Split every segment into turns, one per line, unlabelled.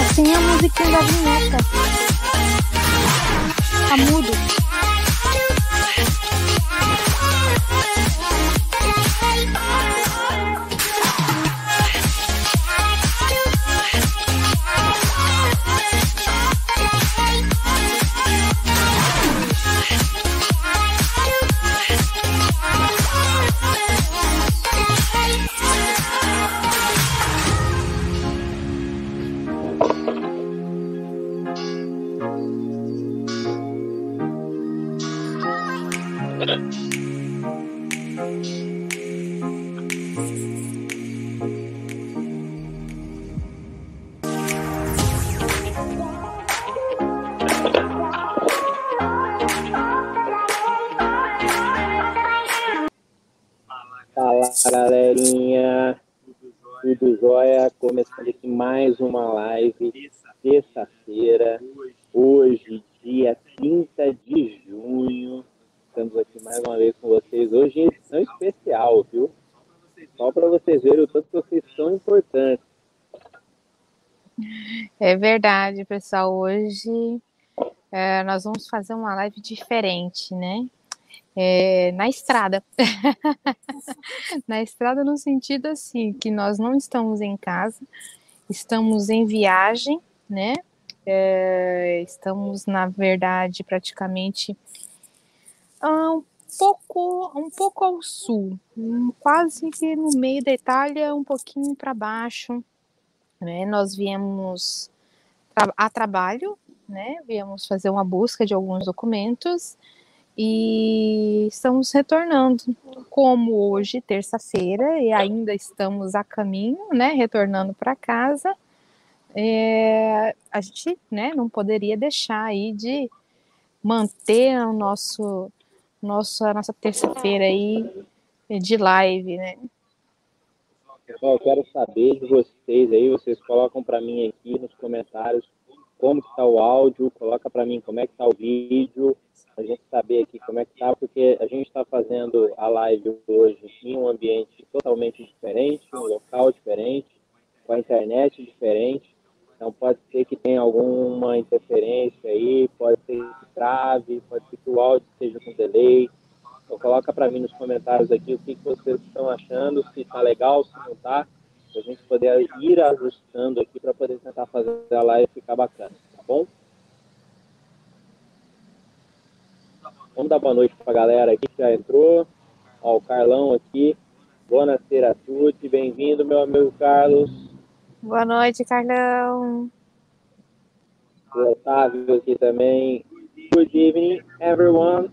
Assim é a musiquinha da vinheta. Tá mudo. Pessoal. Hoje é, nós vamos fazer uma live diferente, né? É, na estrada. na estrada, no sentido assim, que nós não estamos em casa, estamos em viagem, né? É, estamos, na verdade, praticamente ah, um pouco, um pouco ao sul, um, quase que no meio da Itália, um pouquinho para baixo. Né? Nós viemos tra a trabalho, né? Viemos fazer uma busca de alguns documentos e estamos retornando. Como hoje, terça-feira, e ainda estamos a caminho, né? Retornando para casa. É, a gente, né? Não poderia deixar aí de manter o nosso nosso, a nossa terça-feira aí de live, né?
Pessoal, eu quero saber de vocês aí, vocês colocam para mim aqui nos comentários como que tá o áudio, coloca para mim como é que tá o vídeo, a gente saber aqui como é que tá, porque a gente está fazendo a live hoje em um ambiente totalmente diferente, um local diferente, com a internet diferente. Então pode ser que tenha alguma interferência aí, pode ser que trave, pode ser que o áudio esteja com delay. Então coloca para mim nos comentários aqui o que, que vocês estão achando, se está legal, se não está, para a gente poder ir ajustando aqui para poder tentar fazer a live ficar bacana, tá bom? Vamos dar boa noite para a galera aqui que já entrou. Ó, o Carlão aqui. Boa noite a tutti. Bem-vindo, meu amigo Carlos.
Boa noite, Carlão.
O Otávio aqui também. Good evening, everyone.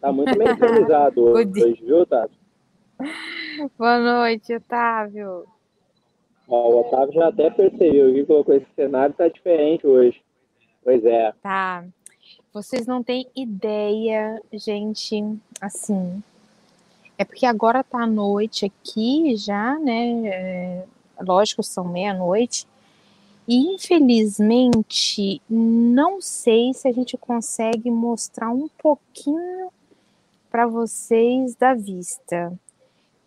Tá muito bem organizado hoje, viu, Otávio?
Boa noite, Otávio.
Ó, o Otávio já até percebeu que colocou esse cenário tá diferente hoje. Pois é.
Tá. Vocês não têm ideia, gente, assim. É porque agora tá à noite aqui já, né? É, lógico, são meia-noite. E infelizmente, não sei se a gente consegue mostrar um pouquinho para vocês da vista.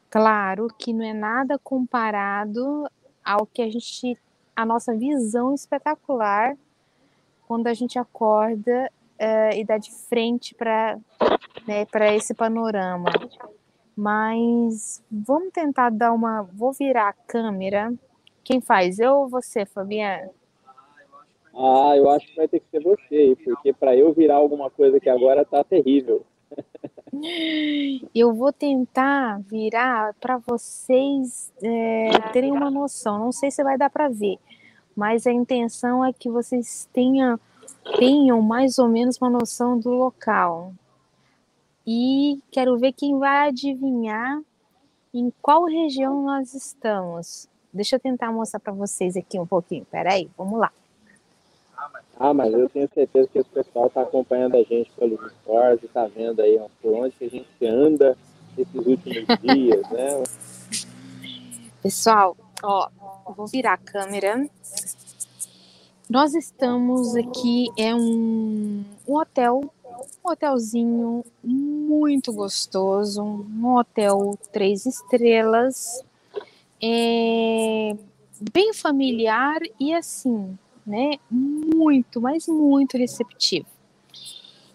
Claro que não é nada comparado ao que a gente, a nossa visão espetacular quando a gente acorda uh, e dá de frente para né, esse panorama. Mas vamos tentar dar uma. Vou virar a câmera. Quem faz? Eu ou você, Fabiana?
Ah, eu acho que vai ter que ser você, porque para eu virar alguma coisa que agora tá terrível.
Eu vou tentar virar para vocês é, terem uma noção. Não sei se vai dar para ver, mas a intenção é que vocês tenham, tenham mais ou menos uma noção do local. E quero ver quem vai adivinhar em qual região nós estamos. Deixa eu tentar mostrar para vocês aqui um pouquinho. Peraí, vamos lá.
Ah, mas eu tenho certeza que esse pessoal está acompanhando a gente pelos stories e está vendo aí por onde que a gente anda esses últimos dias, né?
Pessoal, ó, vou virar a câmera. Nós estamos aqui, é um, um hotel, um hotelzinho muito gostoso, um hotel três estrelas, é bem familiar e assim, né? Muito, mas muito receptivo.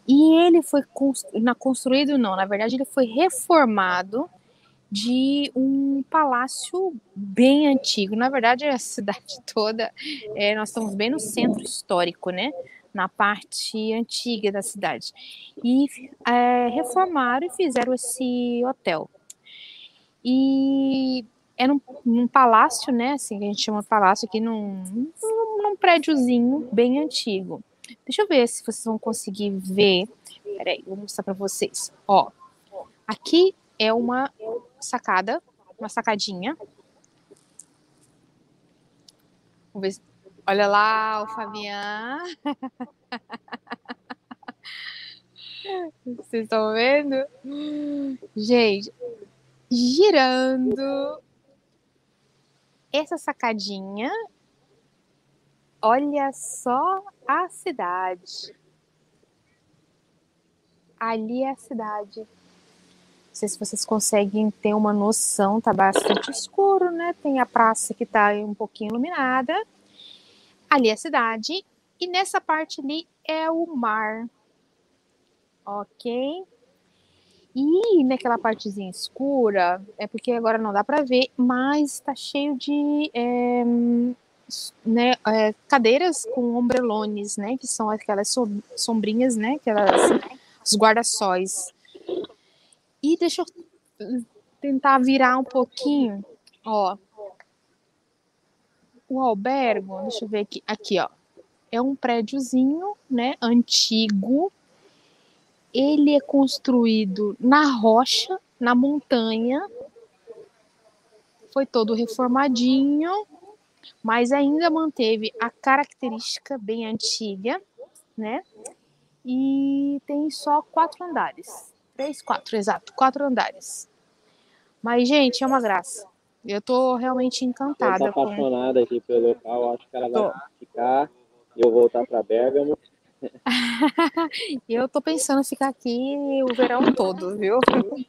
E ele foi na construído não, na verdade ele foi reformado de um palácio bem antigo. Na verdade, a cidade toda, é, nós estamos bem no centro histórico, né? Na parte antiga da cidade. E é, reformaram e fizeram esse hotel. E era um, um palácio, né? Assim, a gente chama de palácio aqui num, num prédiozinho bem antigo. Deixa eu ver se vocês vão conseguir ver. Peraí, vou mostrar para vocês. Ó, aqui é uma sacada, uma sacadinha. Vamos ver. Olha lá o Fabian. Vocês estão vendo? Gente, girando essa sacadinha Olha só a cidade. Ali é a cidade. Não sei se vocês conseguem ter uma noção, tá bastante escuro, né? Tem a praça que tá um pouquinho iluminada. Ali é a cidade. E nessa parte ali é o mar. Ok? E naquela partezinha escura, é porque agora não dá para ver, mas está cheio de é, né, é, cadeiras com ombrelones, né, que são aquelas sombrinhas, né, aquelas os guarda-sóis. E deixa eu tentar virar um pouquinho, ó. O albergo, deixa eu ver aqui, aqui, ó. É um prédiozinho, né, antigo. Ele é construído na rocha, na montanha. Foi todo reformadinho mas ainda manteve a característica bem antiga, né? E tem só quatro andares. Três, quatro, exato, quatro andares. Mas, gente, é uma graça. Eu tô realmente encantada.
Eu tô apaixonada com... aqui pelo local, acho que ela vai ficar e eu voltar para Bergamo
eu tô pensando em ficar aqui o verão todo, viu?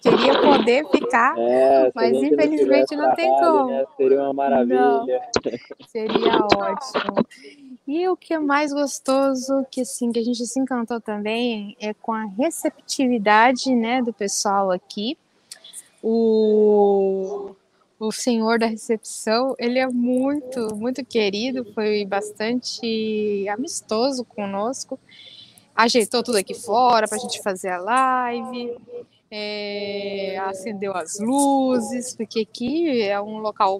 Queria poder ficar, é, mas infelizmente não, não tem como. Né?
Seria uma maravilha. Não,
seria ótimo. E o que é mais gostoso, que assim, que a gente se encantou também, é com a receptividade, né, do pessoal aqui. O o senhor da recepção, ele é muito, muito querido, foi bastante amistoso conosco, ajeitou tudo aqui fora para a gente fazer a live, é, acendeu as luzes, porque aqui é um local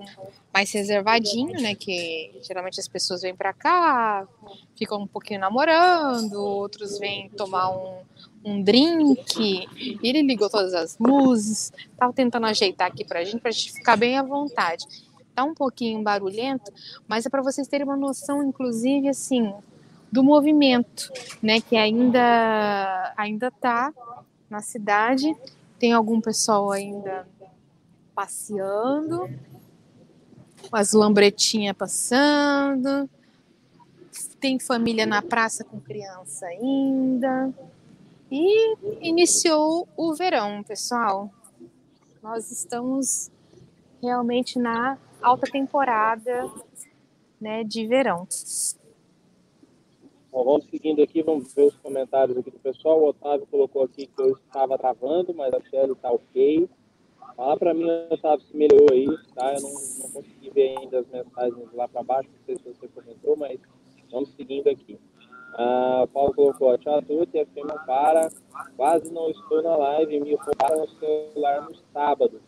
mais reservadinho, né? Que geralmente as pessoas vêm para cá, ficam um pouquinho namorando, outros vêm tomar um, um drink. Ele ligou todas as luzes, tava tentando ajeitar aqui pra gente, pra gente ficar bem à vontade. tá um pouquinho barulhento, mas é para vocês terem uma noção, inclusive, assim, do movimento, né, que ainda ainda tá na cidade. Tem algum pessoal ainda passeando, as lambretinhas passando, tem família na praça com criança ainda. E iniciou o verão, pessoal. Nós estamos realmente na alta temporada né, de verão.
Bom, vamos seguindo aqui, vamos ver os comentários aqui do pessoal. O Otávio colocou aqui que eu estava travando, mas a Shelly está ok. Fala para mim, Otávio, se melhorou aí, tá? Eu não, não consegui ver ainda as mensagens lá para baixo, não sei se você comentou, mas vamos seguindo aqui. Ah, Paulo colocou, tchau a todos, e afirma para, quase não estou na live, me roubaram o celular no sábado.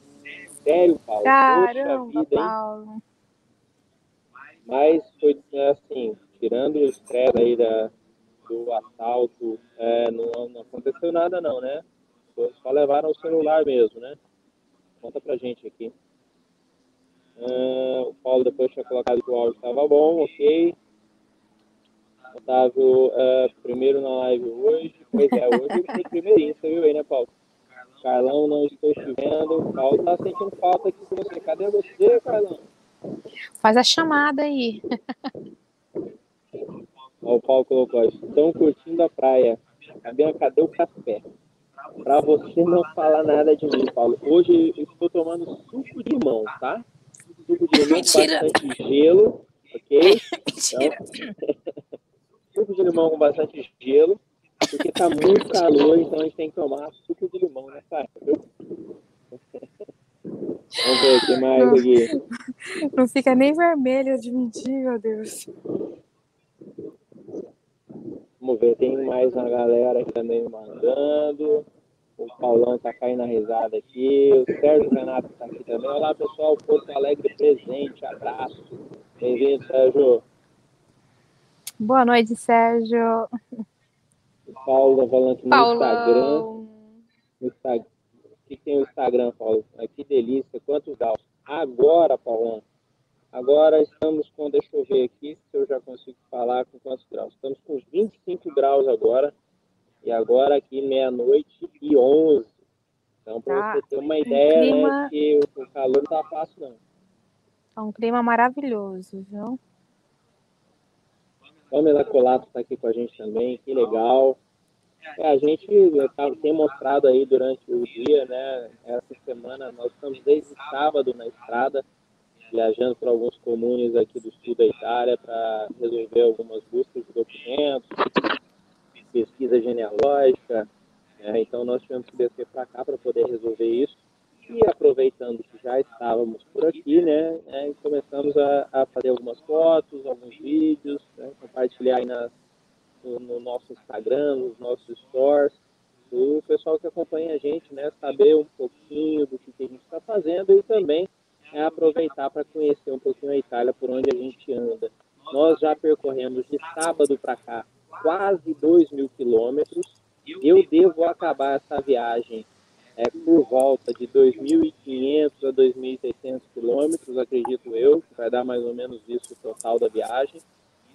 Sério, Paulo?
Caramba, Poxa vida, Paulo.
Mas foi assim, tirando o estresse aí da, do assalto, é, não, não, aconteceu nada não, né? Só levaram o celular mesmo, né? Conta pra gente aqui. Uh, o Paulo depois tinha colocado que o áudio estava bom, ok. Otávio, uh, primeiro na live hoje. Pois é, hoje tem primeirinho, você viu aí, né, Paulo? Carlão, não estou chovendo. Paulo tá sentindo falta aqui com você. Cadê você, Carlão?
Faz a chamada aí.
Ó, o Paulo colocou, estão curtindo a praia. Cadê, cadê o café? Para você não falar nada de mim, Paulo. Hoje eu estou tomando suco de limão, tá? Suco de limão Mentira. bastante gelo, ok? Mentira. Então, suco de limão com bastante gelo, porque tá muito calor, então a gente tem que tomar suco de limão nessa época, viu? Vamos ver o que mais não, aqui.
Não fica nem vermelho de mentir, meu Deus.
Vamos ver, tem mais uma galera aqui também mandando. O Paulão tá caindo na risada aqui. O Sérgio Renato tá aqui também. Olá, pessoal. Porto Alegre presente. Abraço. Bem-vindo, Sérgio.
Boa noite, Sérgio.
O Paulo tá falando aqui no Instagram. No Instagram. O que tem o Instagram, Paulo? Que delícia. Quantos graus? Agora, Paulão. Agora estamos com, deixa eu ver aqui se eu já consigo falar com quantos graus. Estamos com 25 graus agora. E agora aqui meia-noite e 11. Então, para tá. você ter uma ideia, né, clima... né, que o calor não tá fácil, não.
É um clima maravilhoso, viu?
Pamela Colato está aqui com a gente também, que legal. É, a gente tá, tem mostrado aí durante o dia, né? Essa semana nós estamos desde sábado na estrada, viajando para alguns comunes aqui do sul da Itália para resolver algumas buscas de documentos, pesquisa genealógica. Né? Então nós tivemos que descer para cá para poder resolver isso. E aproveitando que já estávamos por aqui, né, né começamos a, a, fazer algumas fotos, alguns vídeos, né, compartilhar aí na, no, no, nosso Instagram, nos nossos stores, o pessoal que acompanha a gente, né, saber um pouquinho do que, que a gente está fazendo e também é aproveitar para conhecer um pouquinho a Itália por onde a gente anda. Nós já percorremos de sábado para cá quase 2 mil quilômetros. Eu devo acabar essa viagem é, por volta de 2.500 a 2.600 quilômetros, acredito eu, vai dar mais ou menos isso o total da viagem.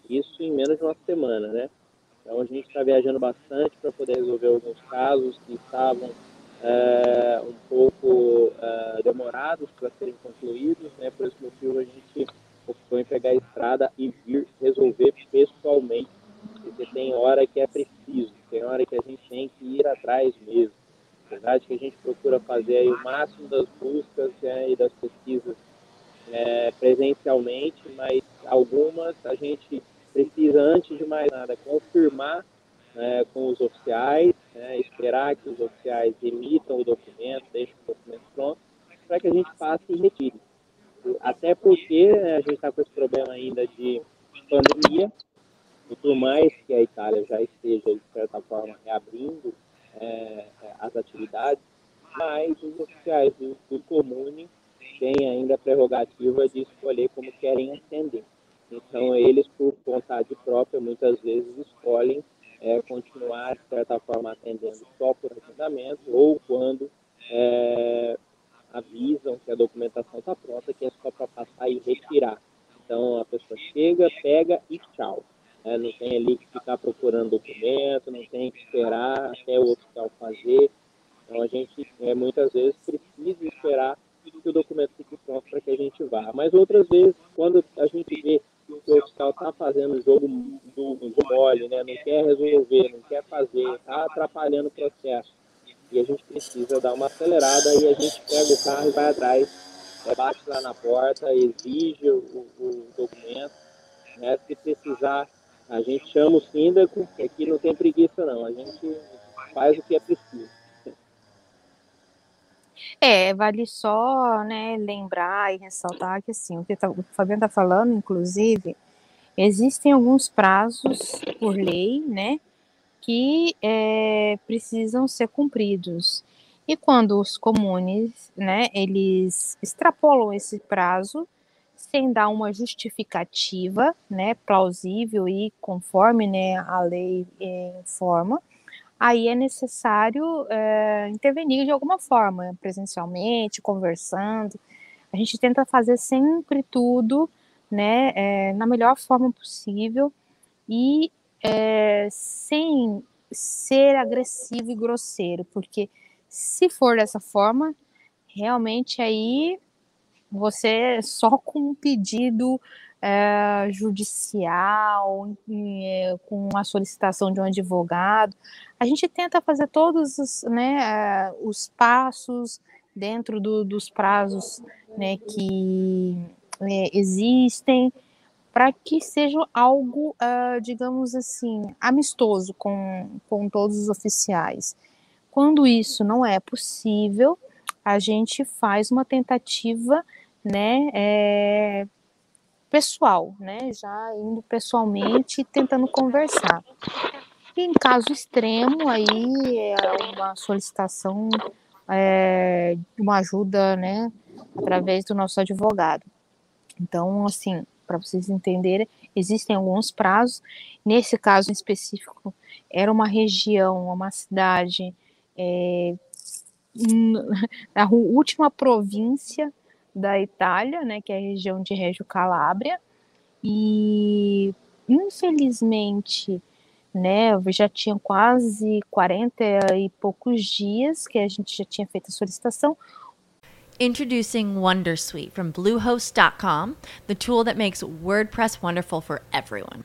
Isso em menos de uma semana, né? Então a gente está viajando bastante para poder resolver alguns casos que estavam é, um pouco é, demorados para serem concluídos, né? Por esse motivo a gente optou em pegar a estrada e vir resolver pessoalmente, porque tem hora que é preciso, tem hora que a gente tem que ir atrás mesmo. Verdade que a gente procura fazer aí o máximo das buscas né, e das pesquisas é, presencialmente, mas algumas a gente precisa, antes de mais nada, confirmar né, com os oficiais, né, esperar que os oficiais emitam o documento, deixem o documento pronto, para que a gente passe e retire. Até porque né, a gente está com esse problema ainda de pandemia, e por mais que a Itália já esteja, de certa forma, reabrindo é, as atividades, mas os oficiais do, do comune têm ainda a prerrogativa de escolher como querem atender. Então, eles, por vontade própria, muitas vezes escolhem é, continuar, de certa forma, atendendo só por agendamento ou quando é, avisam que a documentação está pronta, que é só para passar e retirar. Então a pessoa chega, pega e tchau. É, não tem ali que ficar procurando documento, não tem que esperar até o oficial fazer. Então a gente é, muitas vezes precisa esperar que o documento fique pronto para que a gente vá. Mas outras vezes, quando a gente vê que o oficial está fazendo o jogo do, do mole, né? não quer resolver, não quer fazer, está atrapalhando o processo. E a gente precisa dar uma acelerada e a gente pega o carro e vai atrás, é, bate lá na porta, exige o, o documento. Né? Se precisar, a gente chama o síndico, aqui não tem preguiça não, a gente faz o que é preciso.
É, vale só, né, lembrar e ressaltar que, assim, o que tá, o Fabiano está falando, inclusive, existem alguns prazos por lei, né, que é, precisam ser cumpridos. E quando os comunes, né, eles extrapolam esse prazo sem dar uma justificativa, né, plausível e conforme, né, a lei informa, aí é necessário é, intervenir de alguma forma, presencialmente, conversando. A gente tenta fazer sempre tudo, né, é, na melhor forma possível e é, sem ser agressivo e grosseiro, porque se for dessa forma, realmente aí você só com um pedido é, judicial, é, com a solicitação de um advogado. A gente tenta fazer todos os, né, é, os passos dentro do, dos prazos né, que é, existem para que seja algo, uh, digamos assim, amistoso com, com todos os oficiais. Quando isso não é possível, a gente faz uma tentativa né, é, pessoal, né? Já indo pessoalmente tentando conversar. E em caso extremo, aí é uma solicitação é, uma ajuda, né? Através do nosso advogado. Então, assim, para vocês entenderem, existem alguns prazos. Nesse caso específico, era uma região, uma cidade, é, na última província da Itália, né, que é a região de Reggio Calabria, e infelizmente, né, já tinha quase 40 e poucos dias que a gente já tinha feito a solicitação.
Introducing Wondersuite from Bluehost.com, the tool that makes WordPress wonderful for everyone.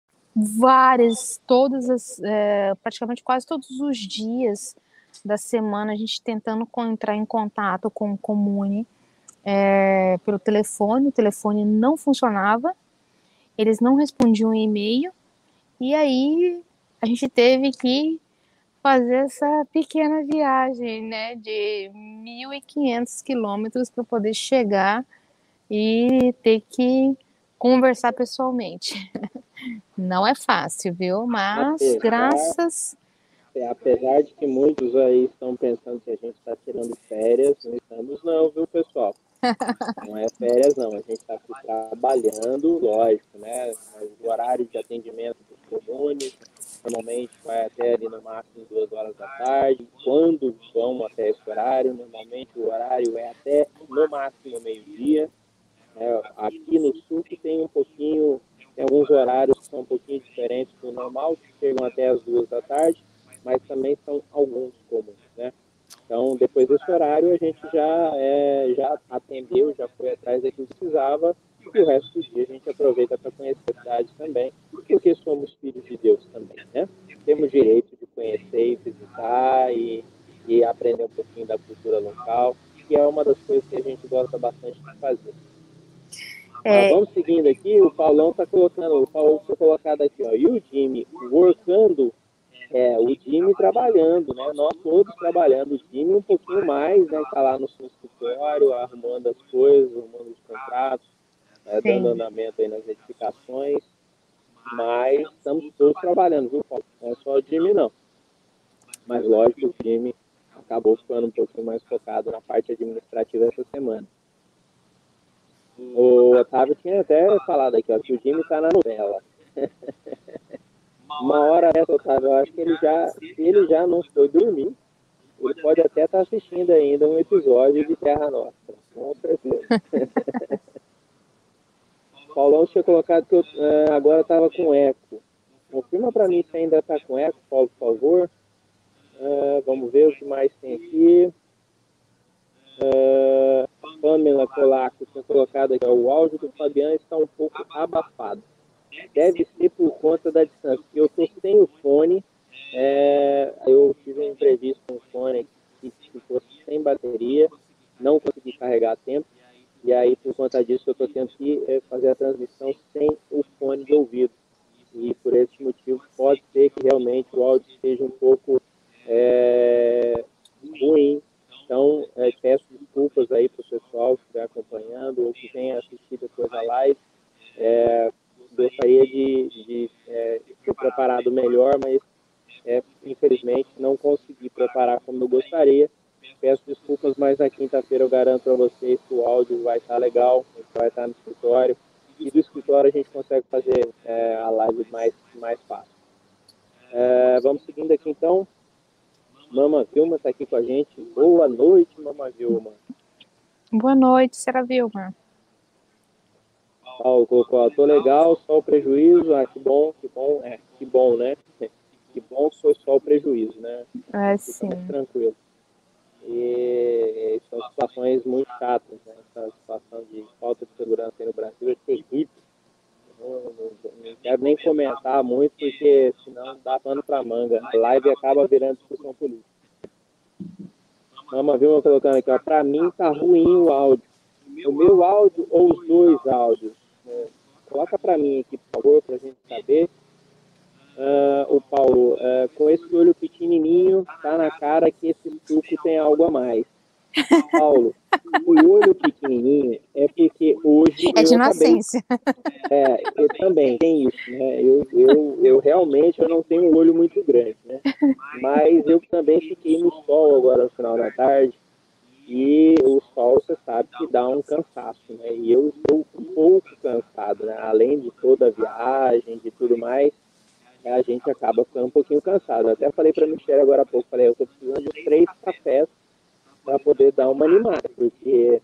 Várias, todas as, é, praticamente quase todos os dias da semana, a gente tentando entrar em contato com o Comune é, pelo telefone, o telefone não funcionava, eles não respondiam e-mail, e aí a gente teve que fazer essa pequena viagem, né, de 1.500 quilômetros para poder chegar e ter que conversar pessoalmente. Não é fácil, viu? Mas graças
é, apesar de que muitos aí estão pensando que a gente está tirando férias, não estamos não, viu, pessoal? Não é férias, não. A gente está aqui trabalhando, lógico, né? O horário de atendimento dos comunes, normalmente vai até ali no máximo duas horas da tarde. Quando vão até esse horário, normalmente o horário é até no máximo meio-dia. É, aqui no sul que tem um pouquinho, tem alguns horários que são um pouquinho diferentes do normal, que chegam até as duas da tarde, mas também são alguns comuns, né? Então, depois desse horário, a gente já, é, já atendeu, já foi atrás daquilo que precisava, e o resto do dia a gente aproveita para conhecer a cidade também, porque somos filhos de Deus também, né? Temos direito de conhecer e visitar e, e aprender um pouquinho da cultura local, que é uma das coisas que a gente gosta bastante de fazer. É... vamos seguindo aqui, o Paulão está colocando, o Paulo foi colocado aqui, ó, e o Jimmy workando, é, o Jimmy trabalhando, né, nós todos trabalhando, o Jimmy um pouquinho mais, né, tá lá no seu escritório, arrumando as coisas, arrumando os contratos, né, dando andamento aí nas edificações, mas estamos todos trabalhando, viu, Paulo? Não é só o Jimmy, não. Mas, lógico, o Jimmy acabou ficando um pouquinho mais focado na parte administrativa essa semana. O Otávio tinha até falado aqui, ó, que o Jimmy tá na novela. Uma hora essa, Otávio, eu acho que ele já, ele já não foi dormir, ele pode até estar tá assistindo ainda um episódio de Terra Nostra. Com certeza. Paulão tinha colocado que eu uh, agora estava com eco. Confirma para mim se ainda está com eco, Paulo, por favor. Uh, vamos ver o que mais tem aqui. Uh, Pamela Colaco tinha colocado aqui, ó, o áudio do Fabiano está um pouco abafado. Deve ser por conta da distância. Eu estou sem o fone, é, eu fiz um imprevisto com o fone que ficou sem bateria, não consegui carregar a tempo, e aí por conta disso eu estou tendo que é, fazer a transmissão sem o fone de ouvido. E por esse motivo pode ser que realmente o áudio esteja um pouco é, ruim então, é, peço desculpas aí para o pessoal que estiver acompanhando ou que tenha assistido depois a live. É, gostaria de, de é, ter preparado melhor, mas é, infelizmente não consegui preparar como eu gostaria. Peço desculpas, mas na quinta-feira eu garanto para vocês que o áudio vai estar legal, vai estar no escritório. E do escritório a gente consegue fazer é, a live mais, mais fácil. É, vamos seguindo aqui então. Mama Vilma está aqui com a gente. Boa noite, Mama Vilma.
Boa noite, Sra. Vilma.
Paulo colocou, tô legal, só o prejuízo. Ah, que bom, que bom, é, que bom, né? Que bom que foi só o prejuízo, né?
É, sim.
Tranquilo. E são situações muito chatas, né? Essa situação de falta de segurança aí no Brasil é terrível. Não, quero nem comentar muito, porque senão dá pano para manga. A live acaba virando discussão política. Mama Vilma colocando aqui, ó. Pra mim tá ruim o áudio. O meu áudio ou os dois áudios? Coloca para mim aqui, por favor, para a gente saber. Uh, o Paulo, uh, com esse olho pequenininho, tá na cara que esse suco tem algo a mais. Paulo, o olho pequenininho é porque hoje.
É de inocência.
é, eu também tenho isso, né? Eu, eu, eu realmente eu não tenho um olho muito grande, né? Mas eu também fiquei no sol agora no final da tarde. E o sol, você sabe que dá um cansaço, né? E eu estou um pouco cansado, né? Além de toda a viagem, de tudo mais, a gente acaba ficando um pouquinho cansado. Até falei para a Michelle agora há pouco, falei, eu estou precisando de três cafés para poder dar uma animada, porque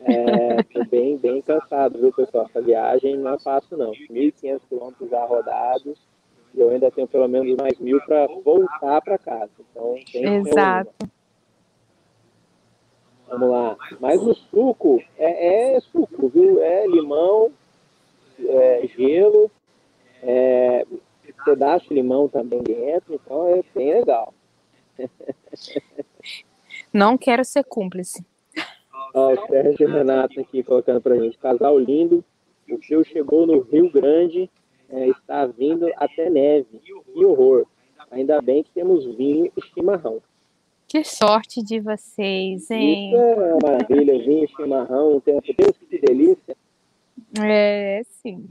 é, bem, bem cansado, viu, pessoal? Essa viagem não é fácil, não. 1.500 quilômetros já rodados e eu ainda tenho pelo menos mais mil para voltar para casa. Então, tem
Exato.
Vamos lá. Mas o suco é, é suco, viu? É limão, é gelo, é, pedaço de limão também dentro, então é bem legal.
Não quero ser cúmplice.
Ó, o Sérgio Renato aqui colocando pra gente. Casal lindo. O frio chegou no Rio Grande. É, está vindo até neve. Que horror. Ainda bem que temos vinho e chimarrão.
Que sorte de vocês, hein?
Isso é uma maravilha, vinho e chimarrão o tempo. Deus, que delícia.
É, sim.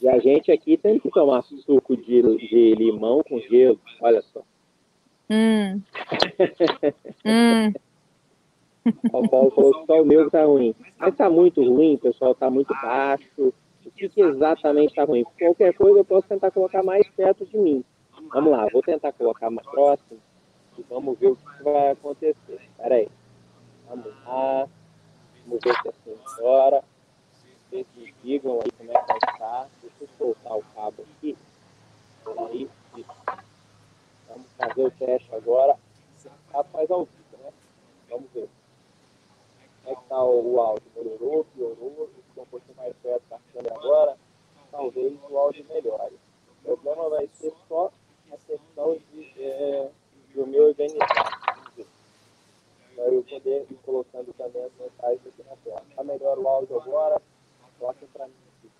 E a gente aqui tem que tomar suco de, de limão com gelo. Olha só.
Hum. hum.
O Paulo falou só o meu tá ruim. Mas tá muito ruim, pessoal, tá muito baixo. O que, que exatamente tá ruim? Qualquer coisa eu posso tentar colocar mais perto de mim. Vamos lá, vou tentar colocar mais próximo e vamos ver o que vai acontecer. Pera aí. Vamos lá. Vamos ver se é assim agora. Vocês me digam aí como é que vai estar. Deixa eu soltar o cabo aqui. Peraí. Vamos fazer o teste agora. Faz ao vivo, né? Vamos ver. Como é que está o áudio? Melhorou, piorou? Ficou um pouquinho mais perto da câmera agora. Talvez o áudio melhore. O problema vai ser só a questão de, é, do meu organizar. Para eu poder ir colocando também as mensagens aqui na tela. Está melhor o áudio agora? Coloque para mim aqui.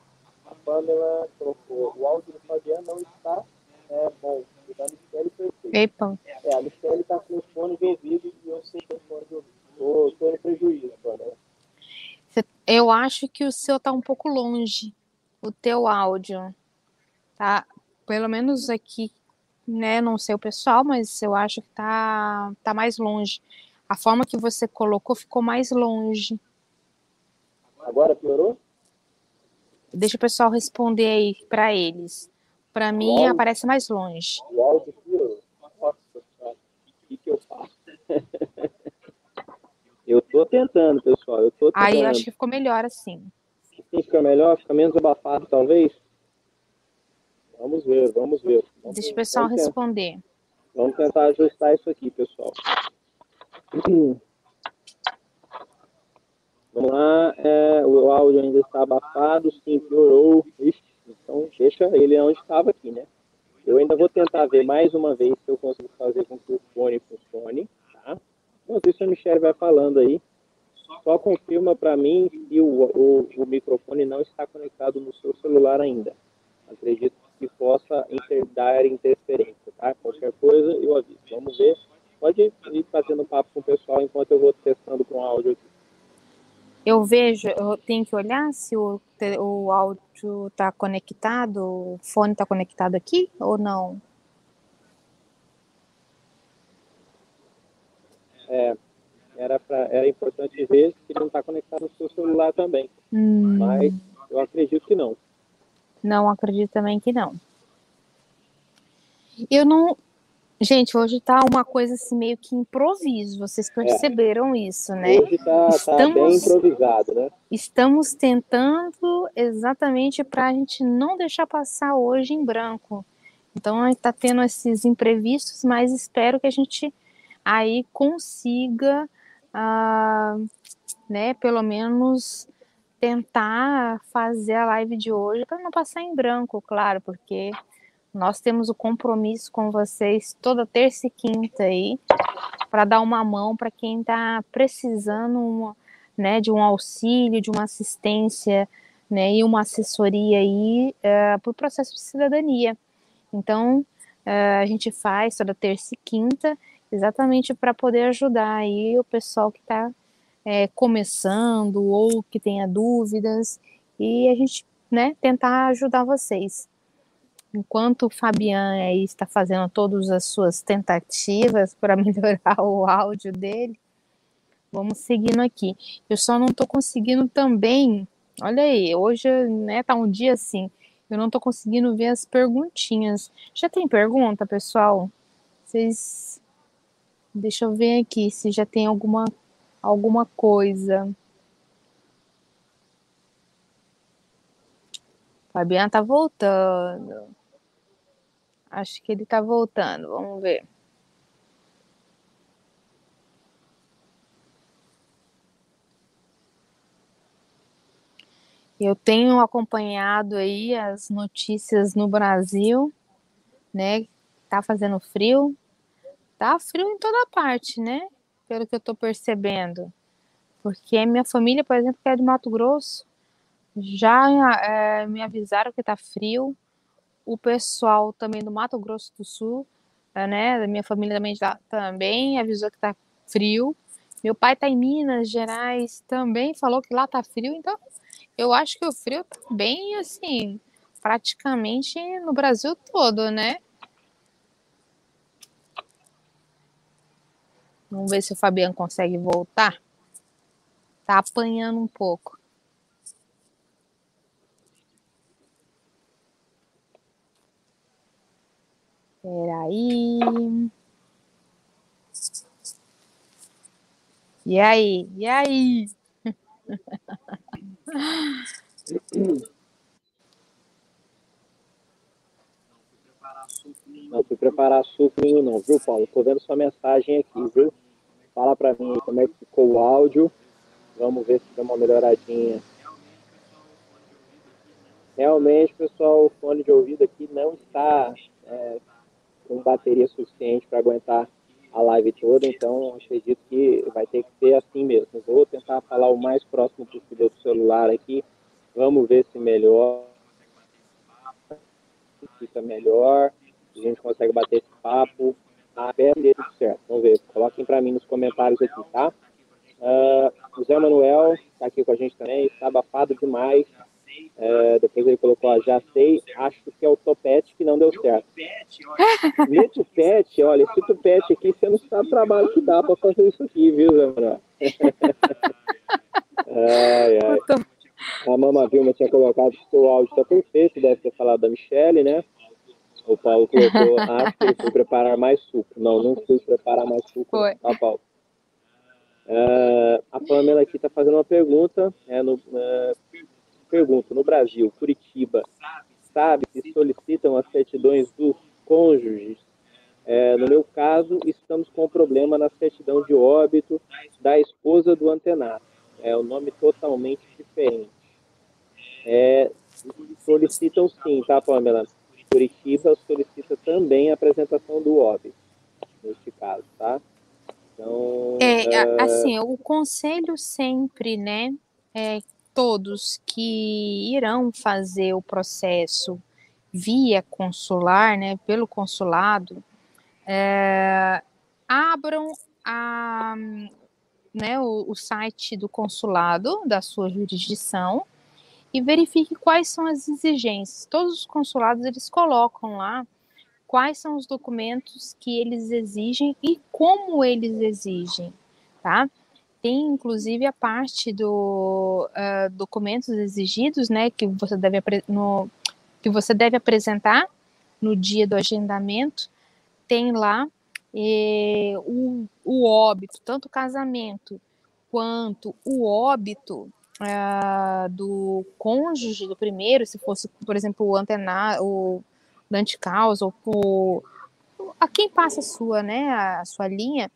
A Pamela colocou, o áudio do Fabiano não está é, bom. O da Michelle perfeito.
Epa.
É, a Michelle está com o fone de ouvido e eu sei que o fone de ouvido. Estou em prejuízo, Pamela.
Eu acho que o seu tá um pouco longe, o teu áudio. Tá, pelo menos aqui, né, não sei o pessoal, mas eu acho que tá, tá mais longe. A forma que você colocou ficou mais longe.
Agora piorou?
Deixa o pessoal responder aí para eles. Para mim aparece mais longe.
O áudio piorou. Nossa senhora, o que, que eu faço? eu tô tentando, pessoal. Eu tô tentando.
Aí eu acho que ficou melhor assim.
Fica melhor, fica menos abafado, talvez. Vamos ver, vamos ver. Vamos,
Deixa o pessoal
vamos tentar-
responder.
Vamos tentar ajustar isso aqui, pessoal. Vamos lá, é, o áudio ainda está abafado, sim, piorou. Ixi, então deixa ele onde estava aqui, né? Eu ainda vou tentar ver mais uma vez se eu consigo fazer com que o fone funcione, tá? Enquanto isso, a Michelle vai falando aí. Só confirma para mim se o, o, o microfone não está conectado no seu celular ainda. Acredito que possa inter, dar interferência, tá? Qualquer coisa, eu aviso. Vamos ver. Pode ir fazendo papo com o pessoal enquanto eu vou testando com o áudio aqui.
Eu vejo, eu tenho que olhar se o, o áudio está conectado, o fone está conectado aqui ou não?
É, era, pra, era importante ver se ele não está conectado no seu celular também.
Hum,
Mas eu acredito que não.
não acredito também que não. Eu não. Gente, hoje tá uma coisa assim meio que improviso. Vocês perceberam isso, né?
Hoje está tá bem
Estamos-
improvisado, né?
Estamos tentando exatamente para a gente não deixar passar hoje em branco. Então, está tendo esses imprevistos, mas espero que a gente aí consiga, ah, né, pelo menos tentar fazer a live de hoje para não passar em branco, claro, porque nós temos o compromisso com vocês toda terça e quinta aí para dar uma mão para quem está precisando uma, né, de um auxílio, de uma assistência, né, e uma assessoria aí para o processo de cidadania. Então, eh, a gente faz toda terça e quinta, exatamente para poder ajudar aí o pessoal que está começando ou que tenha dúvidas, e a gente, né, tentar ajudar vocês. Enquanto o Fabian aí está fazendo todas as suas tentativas para melhorar o áudio dele, Vamos seguindo aqui. Eu só não tô conseguindo também. Olha aí, hoje, né, tá um dia assim. Eu não tô conseguindo ver as perguntinhas. Já tem pergunta, pessoal? Vocês. Deixa eu ver aqui se já tem alguma, alguma coisa. Fabiano tá voltando. Acho que ele tá voltando. Vamos ver. Eu tenho acompanhado aí as notícias no Brasil, né? Tá fazendo frio. Tá frio em toda parte, né? Pelo que eu tô percebendo. Porque minha família, por exemplo, que é de Mato Grosso, já é, me avisaram que tá frio. O pessoal também do Mato Grosso do Sul, né? Da minha família também, também avisou que tá frio. Meu pai tá em Minas Gerais, também falou que lá tá frio, então eu acho que o frio tá bem assim, praticamente no Brasil todo, né? Vamos ver se o Fabiano consegue voltar. Tá apanhando um pouco. Peraí. E aí? E aí?
Não fui preparar suco nenhum não, viu, Paulo? Tô vendo sua mensagem aqui, viu? Fala pra mim como é que ficou o áudio. Vamos ver se dá uma melhoradinha. Realmente, pessoal, o fone de ouvido aqui não está é, com bateria suficiente para aguentar a live toda, então acredito que vai ter que ser assim mesmo. Vou tentar falar o mais próximo possível do celular aqui. Vamos ver se melhor. Fica melhor. A gente consegue bater esse papo. Até dê tudo certo. Vamos ver. Coloquem para mim nos comentários aqui, tá? Uh, o Zé Manuel está aqui com a gente também. Está abafado demais. É, depois ele colocou, ó, já sei, acho que é o topete que não deu certo. Meu tupete, olha, esse tupete aqui, você não sabe o trabalho que dá para fazer isso aqui, viu, Zé Manuel? ai, ai. A Mama Vilma tinha colocado que o áudio está perfeito, deve ter falado da Michelle, né? O Paulo colocou, acho que ele foi preparar mais suco. Não, não fui preparar mais suco,
Foi.
tá, Paulo? Uh, a Pamela aqui está fazendo uma pergunta. É, no, uh, pergunto, no Brasil, Curitiba, sabe se solicitam as certidões dos cônjuges? É, no meu caso, estamos com um problema na certidão de óbito da esposa do antenato. É um nome totalmente diferente. É, solicitam sim, tá, Pamela? Curitiba solicita também a apresentação do óbito, neste caso, tá? Então,
É,
uh,
assim, o conselho sempre, né, é todos que irão fazer o processo via consular, né, pelo consulado, é, abram a, né, o, o site do consulado da sua jurisdição e verifique quais são as exigências. Todos os consulados eles colocam lá quais são os documentos que eles exigem e como eles exigem, tá? Tem inclusive a parte do uh, documentos exigidos, né, que você deve no, que você deve apresentar no dia do agendamento. Tem lá eh, o, o óbito, tanto o casamento quanto o óbito uh, do cônjuge do primeiro, se fosse, por exemplo, o antenar, o anticausa, ou o, a quem passa a sua, né, a sua linha,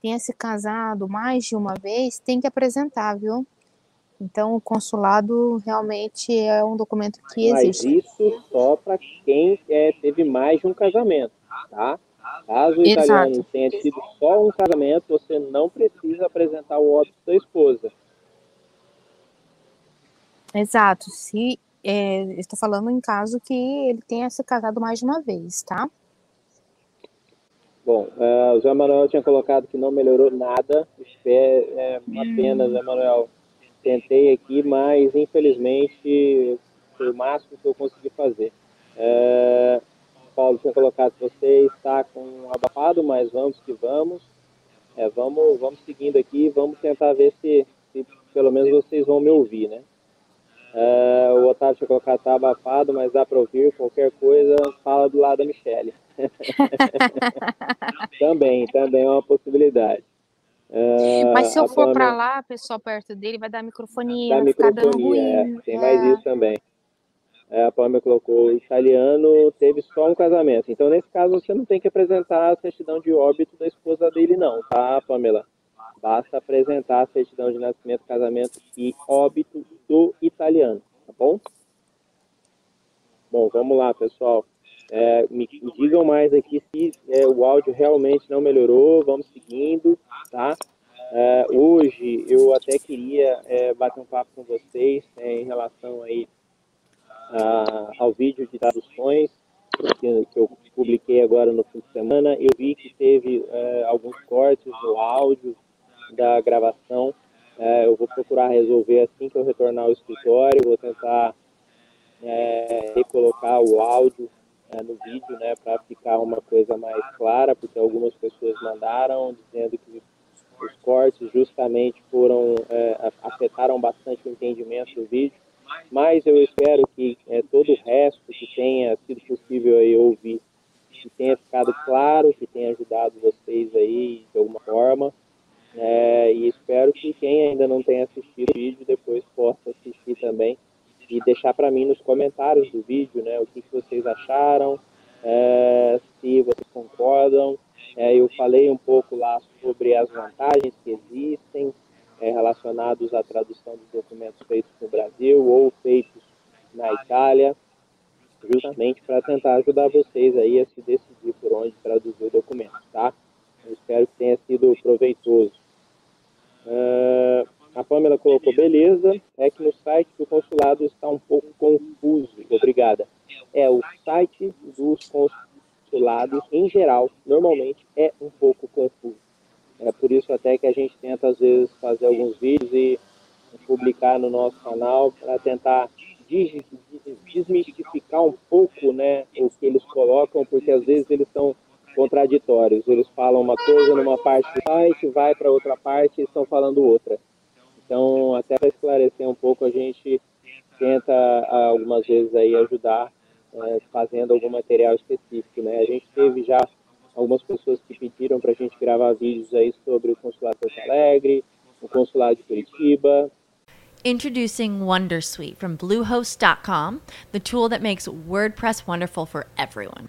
tenha se casado mais de uma vez, tem que apresentar, viu? Então, o consulado realmente é um documento que
Mas
existe.
isso só para quem é, teve mais de um casamento, tá? Caso o
Exato.
italiano tenha tido só um casamento, você não precisa apresentar o óbito da esposa.
Exato. Se é, estou falando em caso que ele tenha se casado mais de uma vez, tá?
Bom, uh, o Zé Manuel tinha colocado que não melhorou nada. É, é uma pena, Zé Manuel. Tentei aqui, mas infelizmente foi o máximo que eu consegui fazer. Uh, Paulo tinha colocado que você está com abafado, mas vamos que vamos. É, vamos, vamos seguindo aqui, vamos tentar ver se, se pelo menos vocês vão me ouvir, né? Uh, o Otávio tinha colocado que tá abafado, mas dá para ouvir qualquer coisa, fala do lado da Michelle. também, também é uma possibilidade. Uh,
Mas se eu for para lá, a pessoa perto dele vai dar microfonia, vai ficar dando ruim.
é, tem mais isso também. É, a Pamela colocou, o italiano teve só um casamento. Então, nesse caso, você não tem que apresentar a certidão de óbito da esposa dele, não, tá, Pamela? Basta apresentar a certidão de nascimento, casamento e óbito do italiano, tá bom? Bom, vamos lá, pessoal. É, me, me digam mais aqui se é, o áudio realmente não melhorou. Vamos seguindo, tá? É, hoje eu até queria é, bater um papo com vocês é, em relação aí a- ao vídeo de traduções que, que eu publiquei agora no fim de semana. Eu vi que teve é, alguns cortes no áudio da gravação. É, eu vou procurar resolver assim que eu retornar ao escritório. Vou tentar recolocar o áudio é, no vídeo, né, para ficar uma coisa mais clara, porque algumas pessoas mandaram dizendo que os cortes justamente foram é, afetaram bastante o entendimento do vídeo, mas eu espero que é, todo o resto que tenha sido possível aí ouvir, que tenha ficado claro, que tenha ajudado vocês aí de alguma forma. É, e espero que quem ainda não tenha assistido o vídeo depois possa assistir também e deixar para mim nos comentários do vídeo, né, o que, que vocês acharam, é, se vocês concordam. É, eu falei um pouco lá sobre as vantagens que existem é, relacionados à tradução dos documentos feitos no Brasil ou feitos na Itália, justamente para tentar ajudar vocês aí a se decidir por onde traduzir o documento, tá? Eu espero que tenha sido proveitoso. Uh, a Pamela colocou beleza, é que no site do consulado está um pouco confuso. Obrigada. É, o site dos consulados, em geral, normalmente é um pouco confuso. É por isso até que a gente tenta, às vezes, fazer alguns vídeos e publicar no nosso canal para tentar desmistificar um pouco né, o que eles colocam, porque às vezes eles são contraditórios. Eles falam uma coisa numa parte do site, vai para outra parte e estão falando outra. Então, até para esclarecer um pouco, a gente tenta algumas vezes aí ajudar é, fazendo algum material específico, né? A gente teve já algumas pessoas que pediram para a gente gravar vídeos aí sobre o consulado de Porto Alegre, o consulado de Curitiba.
Introducing Wondersuite from Bluehost.com, the tool that makes WordPress wonderful for everyone.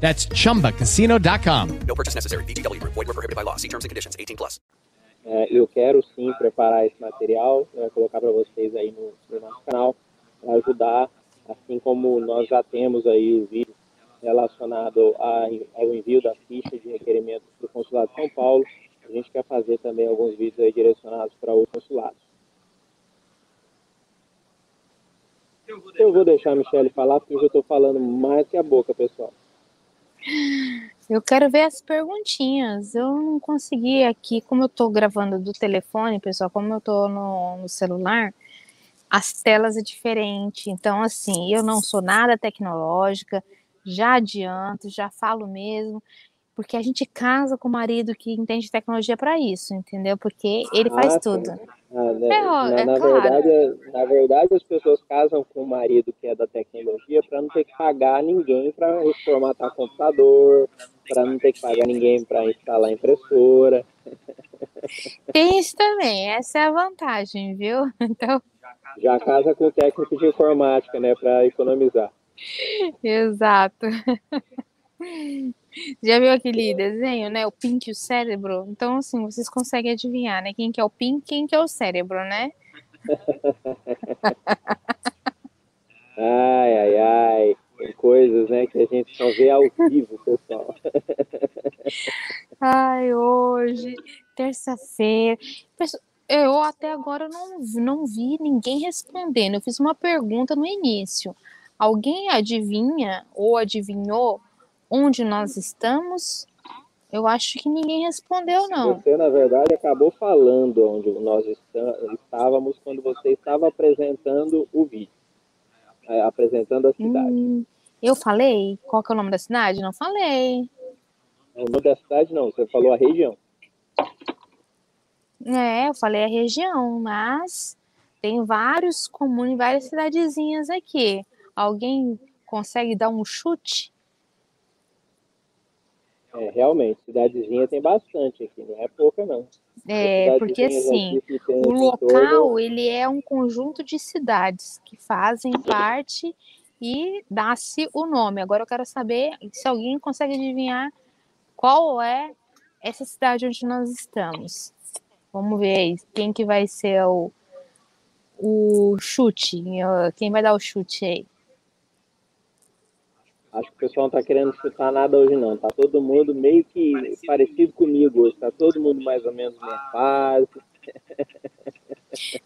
That's chumbacasino.com.
No purchase necessary. BGW. Void were prohibited by law. See terms and conditions. 18 plus.
É, eu quero sim preparar esse material, né, colocar para vocês aí no, no nosso canal, para ajudar, assim como nós já temos aí o vídeo relacionado a, ao envio da ficha de requerimento do Consulado de São Paulo. A gente quer fazer também alguns vídeos aí direcionados para outros consulados. Eu vou deixar a Michelle falar, porque eu já estou falando mais que a boca, pessoal.
Eu quero ver as perguntinhas. Eu não consegui aqui, como eu tô gravando do telefone, pessoal, como eu tô no, no celular, as telas é diferente. Então, assim, eu não sou nada tecnológica, já adianto, já falo mesmo, porque a gente casa com o marido que entende tecnologia para isso, entendeu? Porque ele faz
Ah,
tudo.
Ah, né,
É,
na,
é
na
claro.
verdade, na verdade, as pessoas casam com o marido que é da tecnologia para não ter que pagar ninguém para reformatar computador, para não ter que pagar ninguém para instalar impressora.
Tem isso também, essa é a vantagem, viu? Então,
Já casa com o técnico de informática, né, para economizar.
exato. Já viu aquele desenho, né? O Pink e o cérebro? Então, assim, vocês conseguem adivinhar, né? Quem que é o Pink, quem que é o cérebro, né?
Ai, ai, ai. Coisas, né, que a gente só vê ao vivo, pessoal.
Ai, hoje, terça-feira. Eu até agora não, não vi ninguém respondendo. Eu fiz uma pergunta no início. Alguém adivinha ou adivinhou onde nós estamos? Eu acho que ninguém respondeu, não.
Você, na verdade, acabou falando onde nós está- estávamos quando você estava apresentando o vídeo. é, apresentando a cidade.
Hum, eu falei? Qual que é o nome da cidade? Não falei.
O nome da cidade não, você falou a região.
É, eu falei a região, mas tem vários comunes, várias cidadezinhas aqui. Alguém consegue dar um chute?
É, realmente, cidadezinha tem bastante aqui, não é pouca não.
É, porque assim, o local ele é um conjunto de cidades que fazem parte e dá-se o nome. Agora eu quero saber se alguém consegue adivinhar qual é essa cidade onde nós estamos. Vamos ver aí, quem que vai ser o, o chute? Quem vai dar o chute aí?
Acho que o pessoal não tá querendo chutar nada hoje não. Tá todo mundo meio que parecido comigo hoje. Tá todo mundo mais ou menos na fase.